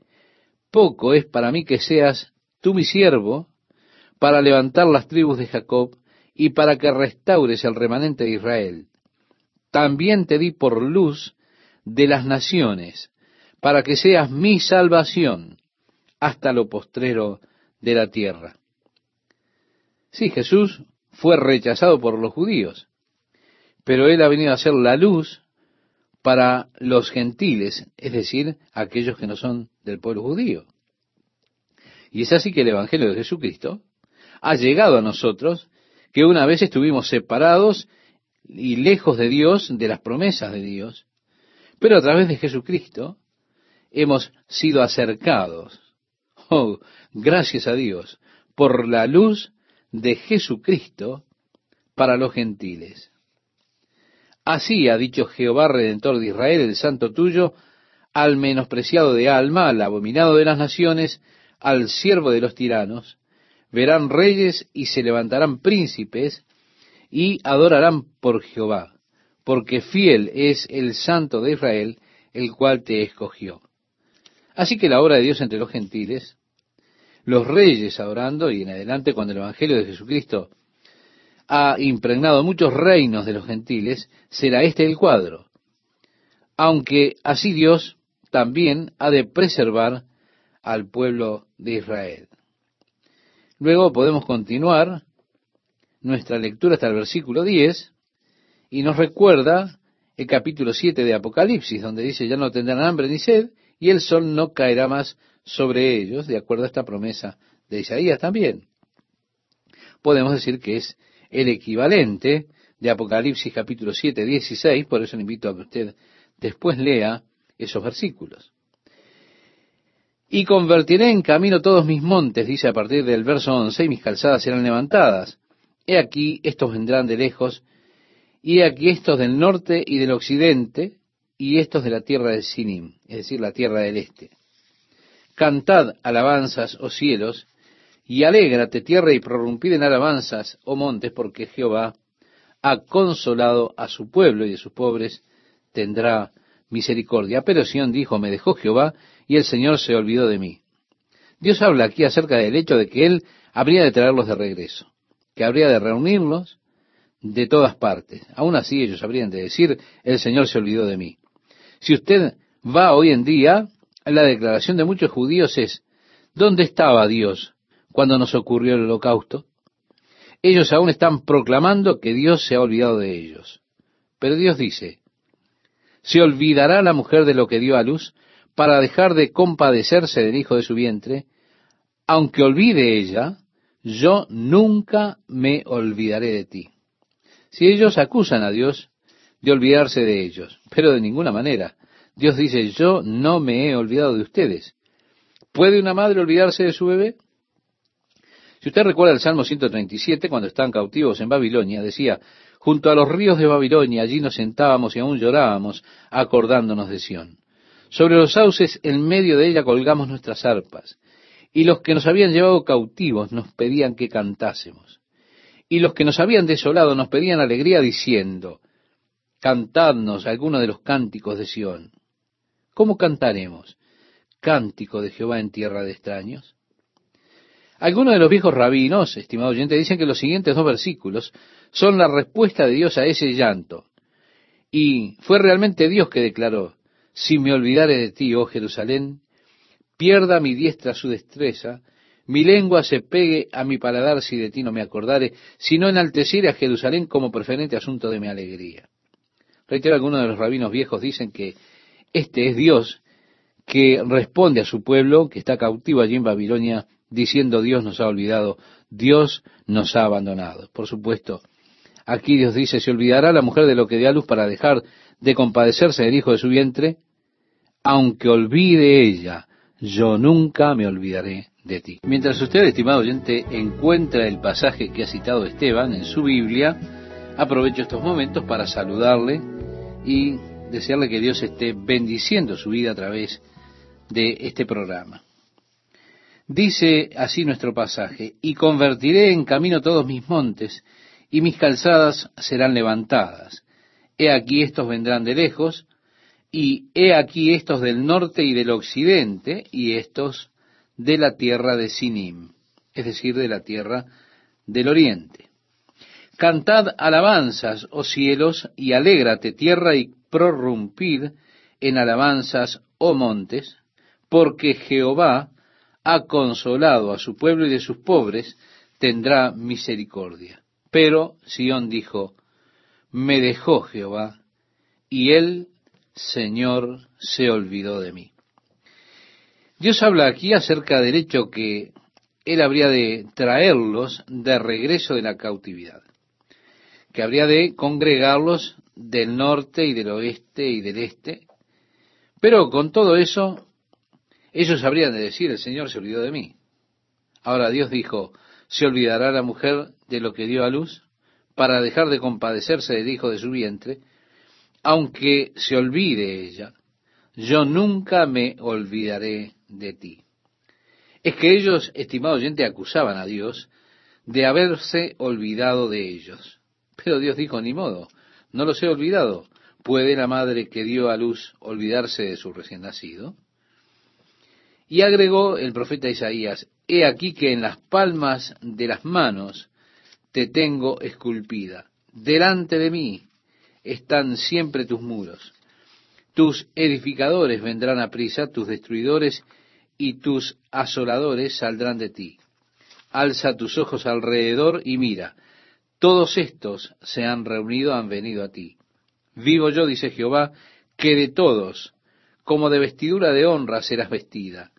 poco es para mí que seas tú mi siervo, para levantar las tribus de Jacob, y para que restaures el remanente de Israel. También te di por luz de las naciones, para que seas mi salvación hasta lo postrero de la tierra. Sí, Jesús fue rechazado por los judíos, pero Él ha venido a ser la luz para los gentiles, es decir, aquellos que no son del pueblo judío. Y es así que el Evangelio de Jesucristo ha llegado a nosotros, que una vez estuvimos separados y lejos de Dios, de las promesas de Dios, pero a través de Jesucristo, hemos sido acercados. Oh, gracias a Dios por la luz de Jesucristo para los gentiles. Así ha dicho Jehová, Redentor de Israel, el santo tuyo, al menospreciado de alma, al abominado de las naciones, al siervo de los tiranos, verán reyes y se levantarán príncipes y adorarán por Jehová, porque fiel es el santo de Israel, el cual te escogió. Así que la obra de Dios entre los gentiles, los reyes adorando, y en adelante cuando el Evangelio de Jesucristo ha impregnado muchos reinos de los gentiles, será este el cuadro. Aunque así Dios también ha de preservar al pueblo de Israel. Luego podemos continuar nuestra lectura hasta el versículo 10 y nos recuerda el capítulo 7 de Apocalipsis, donde dice, ya no tendrán hambre ni sed, y el sol no caerá más sobre ellos, de acuerdo a esta promesa de Isaías también. Podemos decir que es el equivalente de Apocalipsis capítulo 7, 16, por eso le invito a que usted después lea esos versículos. Y convertiré en camino todos mis montes, dice a partir del verso 11, y mis calzadas serán levantadas. He aquí, estos vendrán de lejos, y he aquí estos del norte y del occidente, y estos de la tierra de Sinim, es decir, la tierra del este. Cantad alabanzas, oh cielos, y alégrate tierra y prorrumpid en alabanzas, oh montes, porque Jehová ha consolado a su pueblo y de sus pobres tendrá misericordia. Pero Sión dijo, me dejó Jehová y el Señor se olvidó de mí. Dios habla aquí acerca del hecho de que Él habría de traerlos de regreso, que habría de reunirlos de todas partes. Aún así ellos habrían de decir, el Señor se olvidó de mí. Si usted va hoy en día, la declaración de muchos judíos es, ¿dónde estaba Dios cuando nos ocurrió el holocausto? Ellos aún están proclamando que Dios se ha olvidado de ellos. Pero Dios dice, ¿se olvidará la mujer de lo que dio a luz para dejar de compadecerse del hijo de su vientre? Aunque olvide ella, yo nunca me olvidaré de ti. Si ellos acusan a Dios de olvidarse de ellos, pero de ninguna manera. Dios dice, yo no me he olvidado de ustedes. ¿Puede una madre olvidarse de su bebé? Si usted recuerda el Salmo 137, cuando están cautivos en Babilonia, decía, junto a los ríos de Babilonia, allí nos sentábamos y aún llorábamos, acordándonos de Sión. Sobre los sauces, en medio de ella, colgamos nuestras arpas. Y los que nos habían llevado cautivos nos pedían que cantásemos. Y los que nos habían desolado nos pedían alegría diciendo, cantadnos alguno de los cánticos de Sión. ¿Cómo cantaremos? ¿Cántico de Jehová en tierra de extraños? Algunos de los viejos rabinos, estimado oyente, dicen que los siguientes dos versículos son la respuesta de Dios a ese llanto. Y fue realmente Dios que declaró, si me olvidare de ti, oh Jerusalén, pierda mi diestra su destreza, mi lengua se pegue a mi paladar si de ti no me acordare, si no enalteciere a Jerusalén como preferente asunto de mi alegría. Reitero, algunos de los rabinos viejos dicen que este es Dios que responde a su pueblo que está cautivo allí en Babilonia diciendo Dios nos ha olvidado, Dios nos ha abandonado. Por supuesto, aquí Dios dice, se olvidará la mujer de lo que dio a luz para dejar de compadecerse del hijo de su vientre, aunque olvide ella, yo nunca me olvidaré de ti. Mientras usted, estimado oyente, encuentra el pasaje que ha citado Esteban en su Biblia, aprovecho estos momentos para saludarle y desearle que Dios esté bendiciendo su vida a través de este programa. Dice así nuestro pasaje, y convertiré en camino todos mis montes, y mis calzadas serán levantadas. He aquí estos vendrán de lejos, y he aquí estos del norte y del occidente, y estos de la tierra de Sinim, es decir, de la tierra del oriente. Cantad alabanzas, oh cielos, y alégrate tierra, y prorrumpid en alabanzas, oh montes, porque Jehová ha consolado a su pueblo y de sus pobres tendrá misericordia. Pero Sión dijo, me dejó Jehová, y él, Señor, se olvidó de mí. Dios habla aquí acerca del hecho que él habría de traerlos de regreso de la cautividad, que habría de congregarlos del norte y del oeste y del este, pero con todo eso ellos habrían de decir, el Señor se olvidó de mí. Ahora Dios dijo, ¿se olvidará la mujer de lo que dio a luz para dejar de compadecerse del hijo de su vientre? Aunque se olvide ella, yo nunca me olvidaré de ti. Es que ellos, estimado oyente, acusaban a Dios de haberse olvidado de ellos. Pero Dios dijo, ni modo, no los he olvidado. ¿Puede la madre que dio a luz olvidarse de su recién nacido? Y agregó el profeta Isaías, He aquí que en las palmas de las manos te tengo esculpida. Delante de mí están siempre tus muros. Tus edificadores vendrán a prisa, tus destruidores y tus asoladores saldrán de ti. Alza tus ojos alrededor y mira. Todos estos se han reunido, han venido a ti. Vivo yo, dice Jehová, que de todos, como de vestidura de honra serás vestida,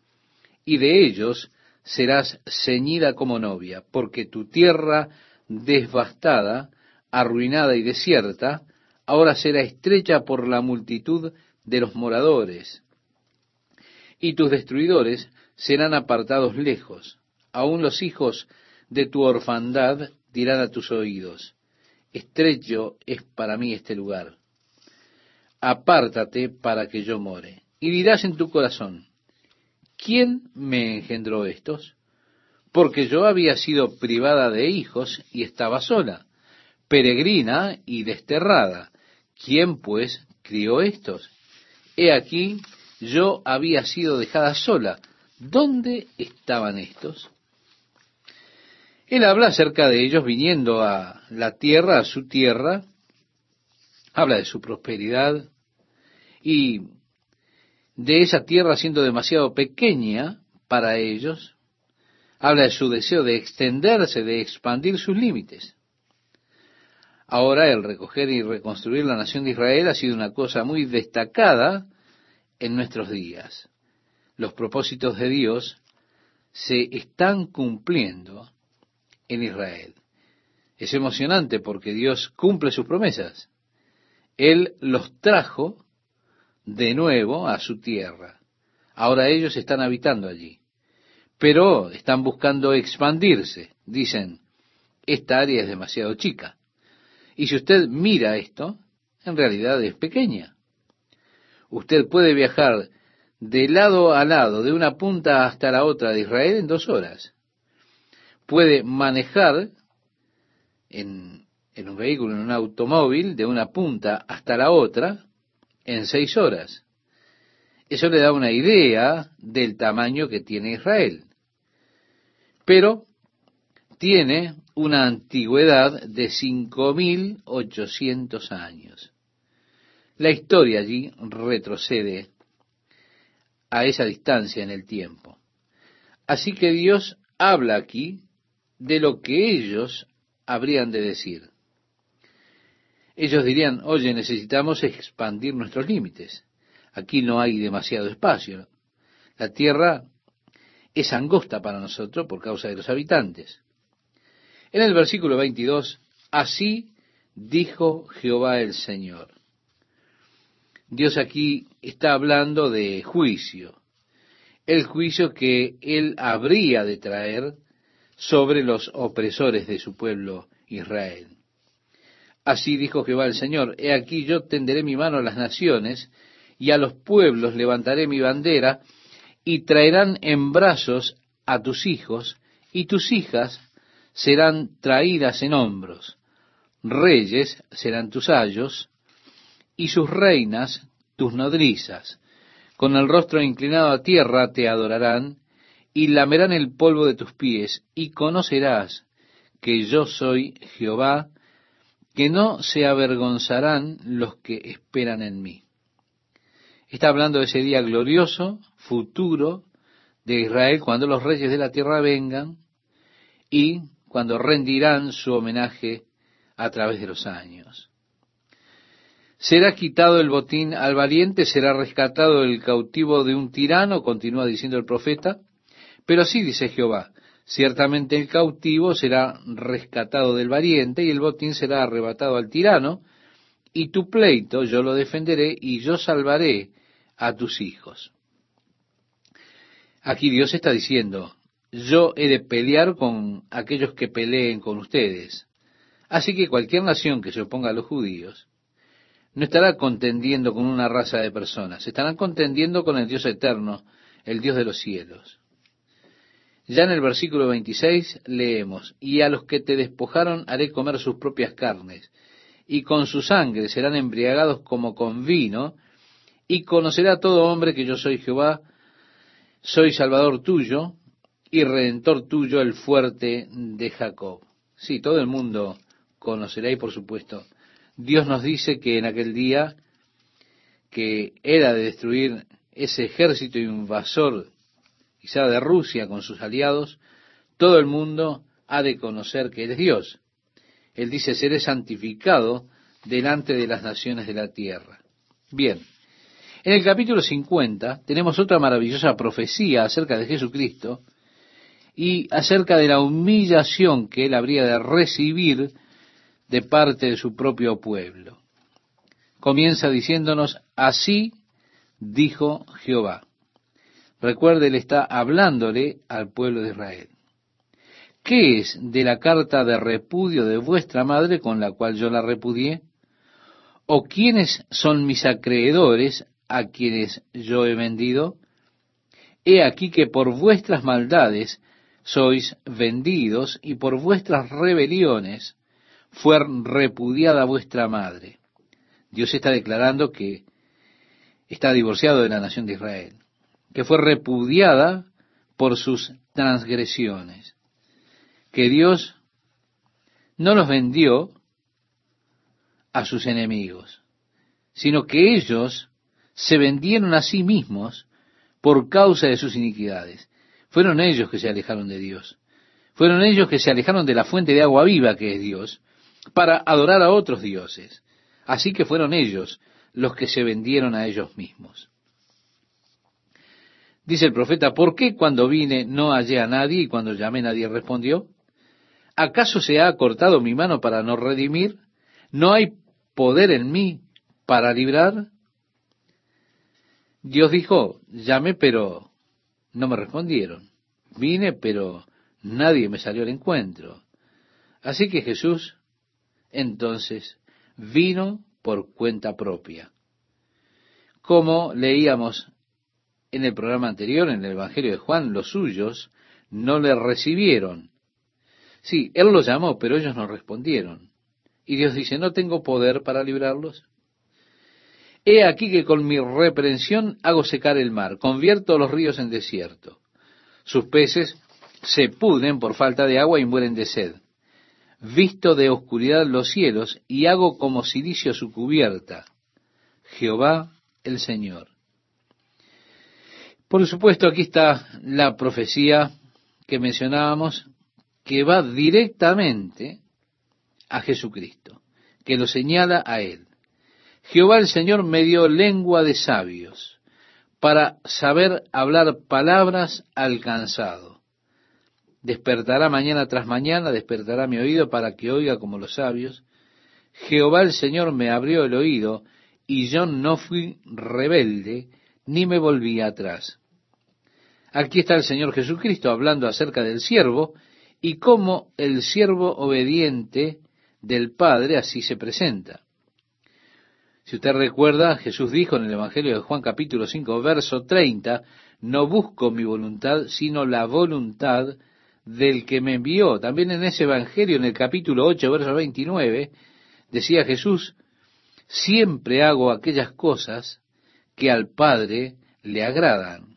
y de ellos serás ceñida como novia, porque tu tierra devastada, arruinada y desierta, ahora será estrecha por la multitud de los moradores, y tus destruidores serán apartados lejos. Aún los hijos de tu orfandad dirán a tus oídos, estrecho es para mí este lugar. Apártate para que yo more. Y dirás en tu corazón, ¿quién me engendró estos? Porque yo había sido privada de hijos y estaba sola, peregrina y desterrada. ¿Quién pues crió estos? He aquí, yo había sido dejada sola. ¿Dónde estaban estos? Él habla acerca de ellos viniendo a la tierra, a su tierra, habla de su prosperidad y de esa tierra siendo demasiado pequeña para ellos, habla de su deseo de extenderse, de expandir sus límites. Ahora el recoger y reconstruir la nación de Israel ha sido una cosa muy destacada en nuestros días. Los propósitos de Dios se están cumpliendo en Israel. Es emocionante porque Dios cumple sus promesas. Él los trajo de nuevo a su tierra. Ahora ellos están habitando allí. Pero están buscando expandirse. Dicen, esta área es demasiado chica. Y si usted mira esto, en realidad es pequeña. Usted puede viajar de lado a lado, de una punta hasta la otra de Israel en dos horas. Puede manejar en, un vehículo, en un automóvil, de una punta hasta la otra en seis horas. Eso le da una idea del tamaño que tiene Israel. Pero tiene una antigüedad de 5.800 años. La historia allí retrocede a esa distancia en el tiempo. Así que Dios habla aquí de lo que ellos habrían de decir. Ellos dirían, oye, necesitamos expandir nuestros límites. Aquí no hay demasiado espacio. La tierra es angosta para nosotros por causa de los habitantes. En el versículo 22, así dijo Jehová el Señor. Dios aquí está hablando de juicio, el juicio que él habría de traer sobre los opresores de su pueblo Israel. Así dijo Jehová el Señor, he aquí yo tenderé mi mano a las naciones, y a los pueblos levantaré mi bandera, y traerán en brazos a tus hijos, y tus hijas serán traídas en hombros, reyes serán tus ayos, y sus reinas tus nodrizas. Con el rostro inclinado a tierra te adorarán, y lamerán el polvo de tus pies, y conocerás que yo soy Jehová, que no se avergonzarán los que esperan en mí. Está hablando de ese día glorioso, futuro, de Israel, cuando los reyes de la tierra vengan y cuando rendirán su homenaje a través de los años. Será quitado el botín al valiente, será rescatado el cautivo de un tirano, continúa diciendo el profeta, pero así dice Jehová, ciertamente el cautivo será rescatado del valiente y el botín será arrebatado al tirano, y tu pleito yo lo defenderé y yo salvaré a tus hijos. Aquí Dios está diciendo, yo he de pelear con aquellos que peleen con ustedes. Así que cualquier nación que se oponga a los judíos no estará contendiendo con una raza de personas, estarán contendiendo con el Dios eterno, el Dios de los cielos. Ya en el versículo 26 leemos, y a los que te despojaron haré comer sus propias carnes, y con su sangre serán embriagados como con vino, y conocerá todo hombre que yo soy Jehová, soy Salvador tuyo y Redentor tuyo, el fuerte de Jacob. Sí, todo el mundo conocerá y por supuesto, Dios nos dice que en aquel día que era de destruir ese ejército invasor, quizá de Rusia con sus aliados, todo el mundo ha de conocer que Él es Dios. Él dice, seré santificado delante de las naciones de la tierra. Bien, en el capítulo 50 tenemos otra maravillosa profecía acerca de Jesucristo y acerca de la humillación que él habría de recibir de parte de su propio pueblo. Comienza diciéndonos, así dijo Jehová. Recuerde, él está hablándole al pueblo de Israel. ¿Qué es de la carta de repudio de vuestra madre con la cual yo la repudié? ¿O quiénes son mis acreedores a quienes yo he vendido? He aquí que por vuestras maldades sois vendidos y por vuestras rebeliones fue repudiada vuestra madre. Dios está declarando que está divorciado de la nación de Israel, que fue repudiada por sus transgresiones, que Dios no los vendió a sus enemigos, sino que ellos se vendieron a sí mismos por causa de sus iniquidades. Fueron ellos que se alejaron de Dios. Fueron ellos que se alejaron de la fuente de agua viva que es Dios, para adorar a otros dioses. Así que fueron ellos los que se vendieron a ellos mismos. Dice el profeta, ¿por qué cuando vine no hallé a nadie y cuando llamé nadie respondió? ¿Acaso se ha cortado mi mano para no redimir? ¿No hay poder en mí para librar? Dios dijo, llamé, pero no me respondieron. Vine, pero nadie me salió al encuentro. Así que Jesús entonces vino por cuenta propia. Como leíamos en el programa anterior, en el Evangelio de Juan, los suyos no le recibieron. Sí, Él los llamó, pero ellos no respondieron. Y Dios dice, ¿no tengo poder para librarlos? He aquí que con mi reprensión hago secar el mar, convierto los ríos en desierto. Sus peces se pudren por falta de agua y mueren de sed. Visto de oscuridad los cielos y hago como silicio su cubierta. Jehová el Señor. Por supuesto, aquí está la profecía que mencionábamos, que va directamente a Jesucristo, que lo señala a Él. Jehová el Señor me dio lengua de sabios para saber hablar palabras al cansado. Despertará mañana tras mañana, despertará mi oído para que oiga como los sabios. Jehová el Señor me abrió el oído y yo no fui rebelde ni me volví atrás. Aquí está el Señor Jesucristo hablando acerca del siervo y cómo el siervo obediente del Padre así se presenta. Si usted recuerda, Jesús dijo en el Evangelio de Juan capítulo 5, verso 30, no busco mi voluntad, sino la voluntad del que me envió. También en ese Evangelio, en el capítulo 8, verso 29, decía Jesús, siempre hago aquellas cosas que al Padre le agradan.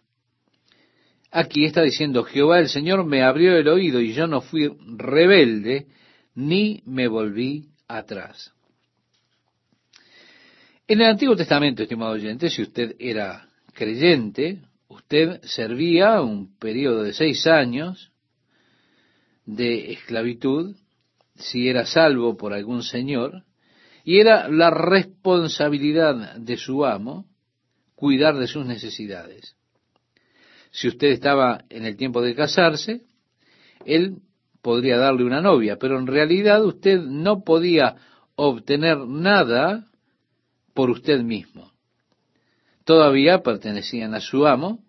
Aquí está diciendo, Jehová el Señor me abrió el oído y yo no fui rebelde, ni me volví atrás. En el Antiguo Testamento, estimado oyente, si usted era creyente, usted servía un periodo de seis años de esclavitud, si era salvo por algún señor, y era la responsabilidad de su amo cuidar de sus necesidades. Si usted estaba en el tiempo de casarse, él podría darle una novia, pero en realidad usted no podía obtener nada por usted mismo. Todavía pertenecían a su amo,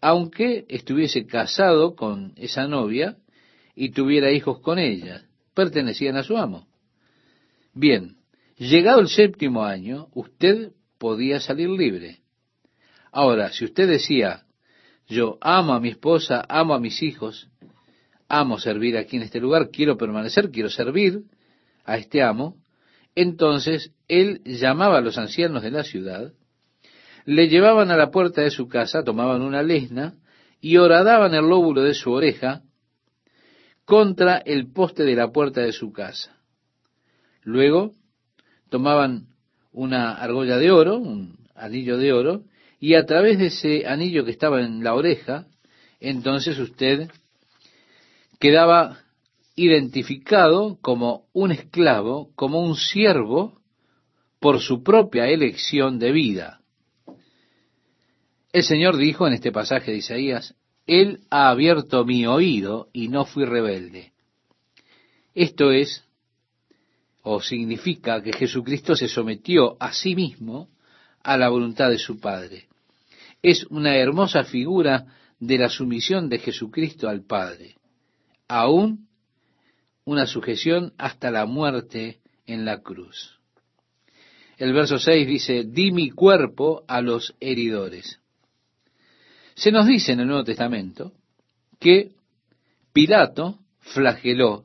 aunque estuviese casado con esa novia y tuviera hijos con ella, pertenecían a su amo. Bien, llegado el séptimo año, usted podía salir libre. Ahora, si usted decía, yo amo a mi esposa, amo a mis hijos, amo servir aquí en este lugar, quiero permanecer, quiero servir a este amo, entonces él llamaba a los ancianos de la ciudad, le llevaban a la puerta de su casa, tomaban una lesna y horadaban el lóbulo de su oreja contra el poste de la puerta de su casa. Luego tomaban una argolla de oro, un anillo de oro, y a través de ese anillo que estaba en la oreja, entonces usted quedaba identificado como un esclavo, como un siervo, por su propia elección de vida. El Señor dijo en este pasaje de Isaías, Él ha abierto mi oído y no fui rebelde. Esto es, o significa que Jesucristo se sometió a sí mismo a la voluntad de su Padre. Es una hermosa figura de la sumisión de Jesucristo al Padre, aún una sujeción hasta la muerte en la cruz. El verso 6 dice, di mi cuerpo a los heridores. Se nos dice en el Nuevo Testamento que Pilato flageló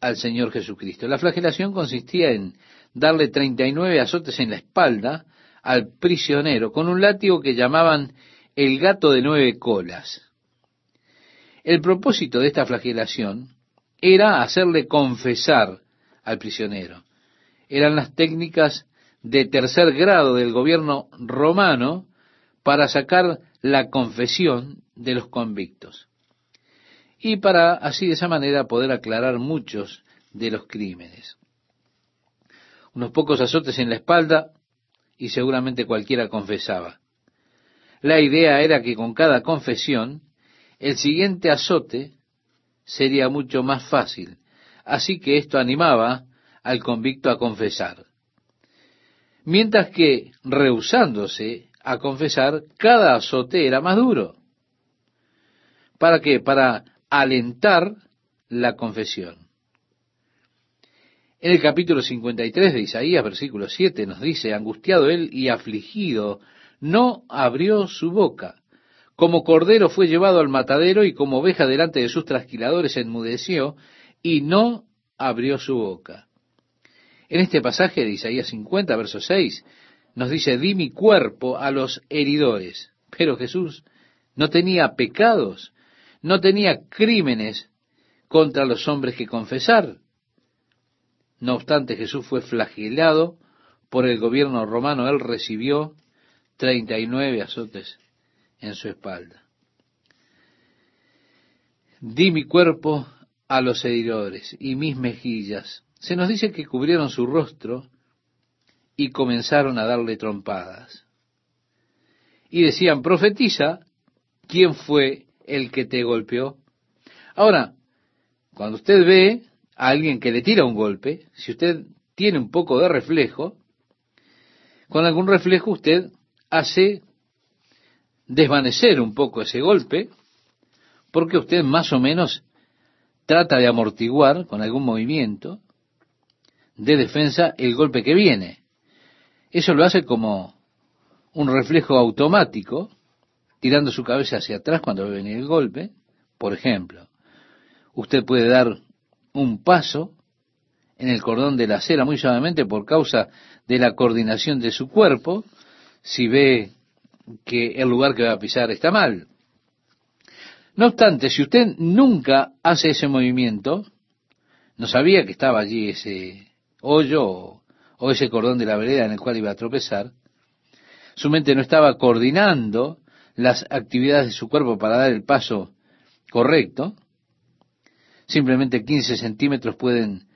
al Señor Jesucristo. La flagelación consistía en darle 39 azotes en la espalda al prisionero con un látigo que llamaban el gato de nueve colas. El propósito de esta flagelación era hacerle confesar al prisionero. Eran las técnicas de tercer grado del gobierno romano para sacar la confesión de los convictos y para así de esa manera poder aclarar muchos de los crímenes. Unos pocos azotes en la espalda y seguramente cualquiera confesaba. La idea era que con cada confesión el siguiente azote sería mucho más fácil, así que esto animaba al convicto a confesar. Mientras que, rehusándose a confesar, cada azote era más duro. ¿Para qué? Para alentar la confesión. En el capítulo 53 de Isaías, versículo 7, nos dice, angustiado él y afligido, no abrió su boca. Como cordero fue llevado al matadero y como oveja delante de sus trasquiladores enmudeció y no abrió su boca. En este pasaje de Isaías 50, verso 6, nos dice, di mi cuerpo a los heridores. Pero Jesús no tenía pecados, no tenía crímenes contra los hombres que confesar. No obstante, Jesús fue flagelado por el gobierno romano. Él recibió 39 azotes en su espalda. Di mi cuerpo a los heridores y mis mejillas. Se nos dice que cubrieron su rostro y comenzaron a darle trompadas. Y decían, profetiza, ¿quién fue el que te golpeó? Ahora, cuando usted ve a alguien que le tira un golpe, si usted tiene un poco de reflejo, con algún reflejo usted hace desvanecer un poco ese golpe, porque usted más o menos trata de amortiguar con algún movimiento de defensa el golpe que viene. Eso lo hace como un reflejo automático, tirando su cabeza hacia atrás cuando venir el golpe. Por ejemplo, usted puede dar un paso en el cordón de la acera muy suavemente por causa de la coordinación de su cuerpo, si ve que el lugar que va a pisar está mal. No obstante, si usted nunca hace ese movimiento, no sabía que estaba allí ese hoyo o ese cordón de la vereda en el cual iba a tropezar, su mente no estaba coordinando las actividades de su cuerpo para dar el paso correcto, simplemente 15 centímetros pueden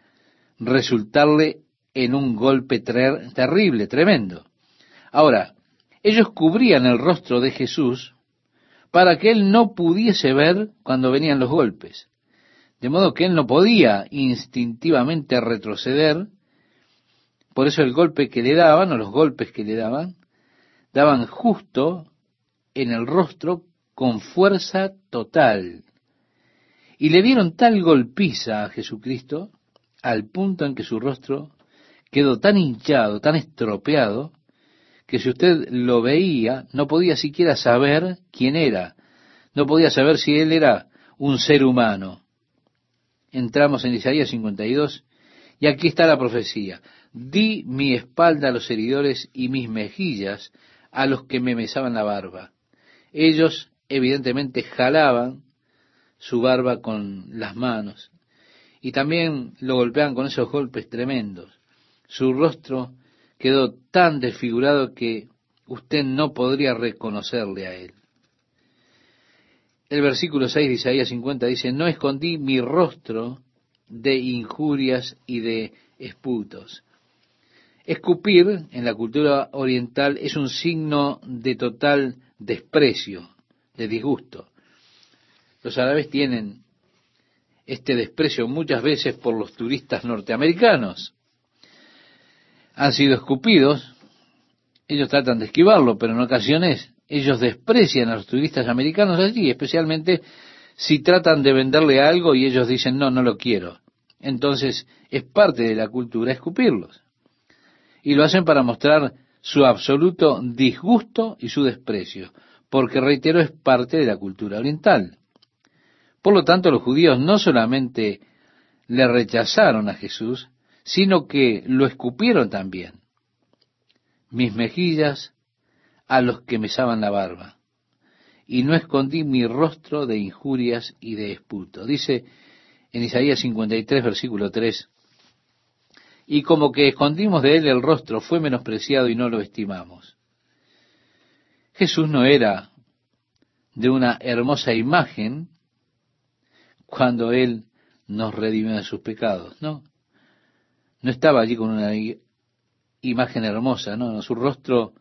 resultarle en un golpe terrible, tremendo. Ahora, ellos cubrían el rostro de Jesús para que él no pudiese ver cuando venían los golpes. De modo que él no podía instintivamente retroceder. Por eso el golpe que le daban, o los golpes que le daban, daban justo en el rostro con fuerza total. Y le dieron tal golpiza a Jesucristo al punto en que su rostro quedó tan hinchado, tan estropeado, que si usted lo veía, no podía siquiera saber quién era, no podía saber si él era un ser humano. Entramos en Isaías 52 y aquí está la profecía. Di mi espalda a los heridores y mis mejillas a los que me mesaban la barba. Ellos evidentemente jalaban su barba con las manos y también lo golpeaban con esos golpes tremendos. Su rostro quedó tan desfigurado que usted no podría reconocerle a él. El versículo 6 de Isaías 50 dice, no escondí mi rostro de injurias y de esputos. Escupir en la cultura oriental es un signo de total desprecio, de disgusto. Los árabes tienen este desprecio muchas veces por los turistas norteamericanos. Han sido escupidos, ellos tratan de esquivarlo, pero en ocasiones ellos desprecian a los turistas americanos allí, especialmente si tratan de venderle algo y ellos dicen, no, no lo quiero. Entonces es parte de la cultura escupirlos. Y lo hacen para mostrar su absoluto disgusto y su desprecio, porque reitero, es parte de la cultura oriental. Por lo tanto, los judíos no solamente le rechazaron a Jesús, sino que lo escupieron también. Mis mejillas a los que mesaban la barba, y no escondí mi rostro de injurias y de esputo. Dice en Isaías 53, versículo 3, y como que escondimos de él el rostro, fue menospreciado y no lo estimamos. Jesús no era de una hermosa imagen cuando él nos redimió de sus pecados, no. No estaba allí con una imagen hermosa, no, su rostro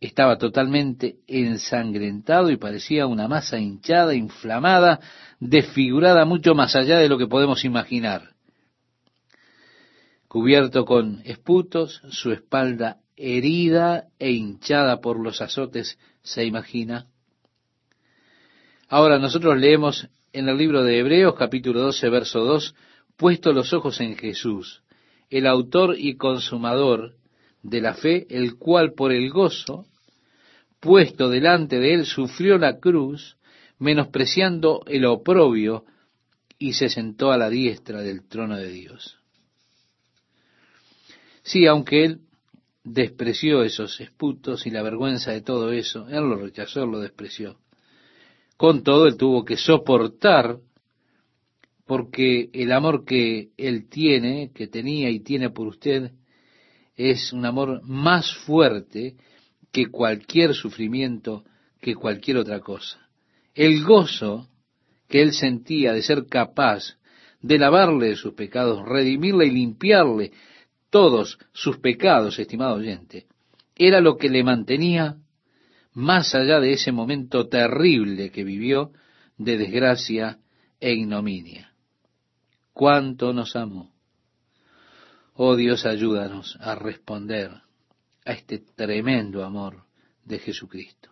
estaba totalmente ensangrentado y parecía una masa hinchada, inflamada, desfigurada mucho más allá de lo que podemos imaginar. Cubierto con esputos, su espalda herida e hinchada por los azotes, se imagina. Ahora nosotros leemos en el libro de Hebreos capítulo 12, verso 2, puesto los ojos en Jesús, el autor y consumador de la fe, el cual por el gozo puesto delante de él sufrió la cruz, menospreciando el oprobio, y se sentó a la diestra del trono de Dios. Sí, aunque él despreció esos esputos y la vergüenza de todo eso, él lo rechazó, lo despreció. Con todo, él tuvo que soportar, porque el amor que él tiene, que tenía y tiene por usted, es un amor más fuerte que cualquier sufrimiento, que cualquier otra cosa. El gozo que él sentía de ser capaz de lavarle sus pecados, redimirle y limpiarle todos sus pecados, estimado oyente, era lo que le mantenía más allá de ese momento terrible que vivió de desgracia e ignominia. ¿Cuánto nos amó? Oh Dios, ayúdanos a responder a este tremendo amor de Jesucristo.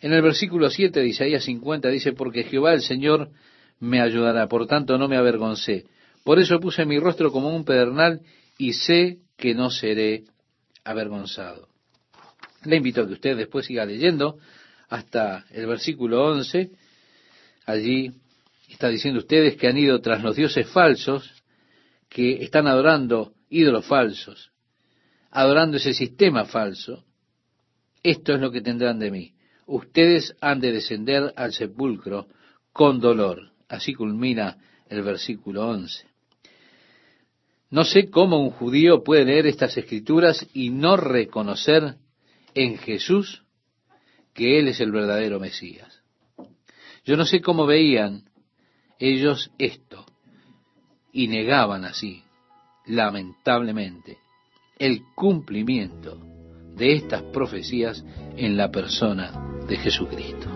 En el versículo 7 de Isaías 50 dice, porque Jehová el Señor me ayudará, por tanto no me avergoncé. Por eso puse mi rostro como un pedernal y sé que no seré avergonzado. Le invito a que usted después siga leyendo hasta el versículo 11. Allí está diciendo ustedes que han ido tras los dioses falsos que están adorando ídolos falsos, adorando ese sistema falso, esto es lo que tendrán de mí. Ustedes han de descender al sepulcro con dolor. Así culmina el versículo 11. No sé cómo un judío puede leer estas escrituras y no reconocer en Jesús que Él es el verdadero Mesías. Yo no sé cómo veían ellos esto y negaban así, lamentablemente, el cumplimiento de estas profecías en la persona de Jesucristo.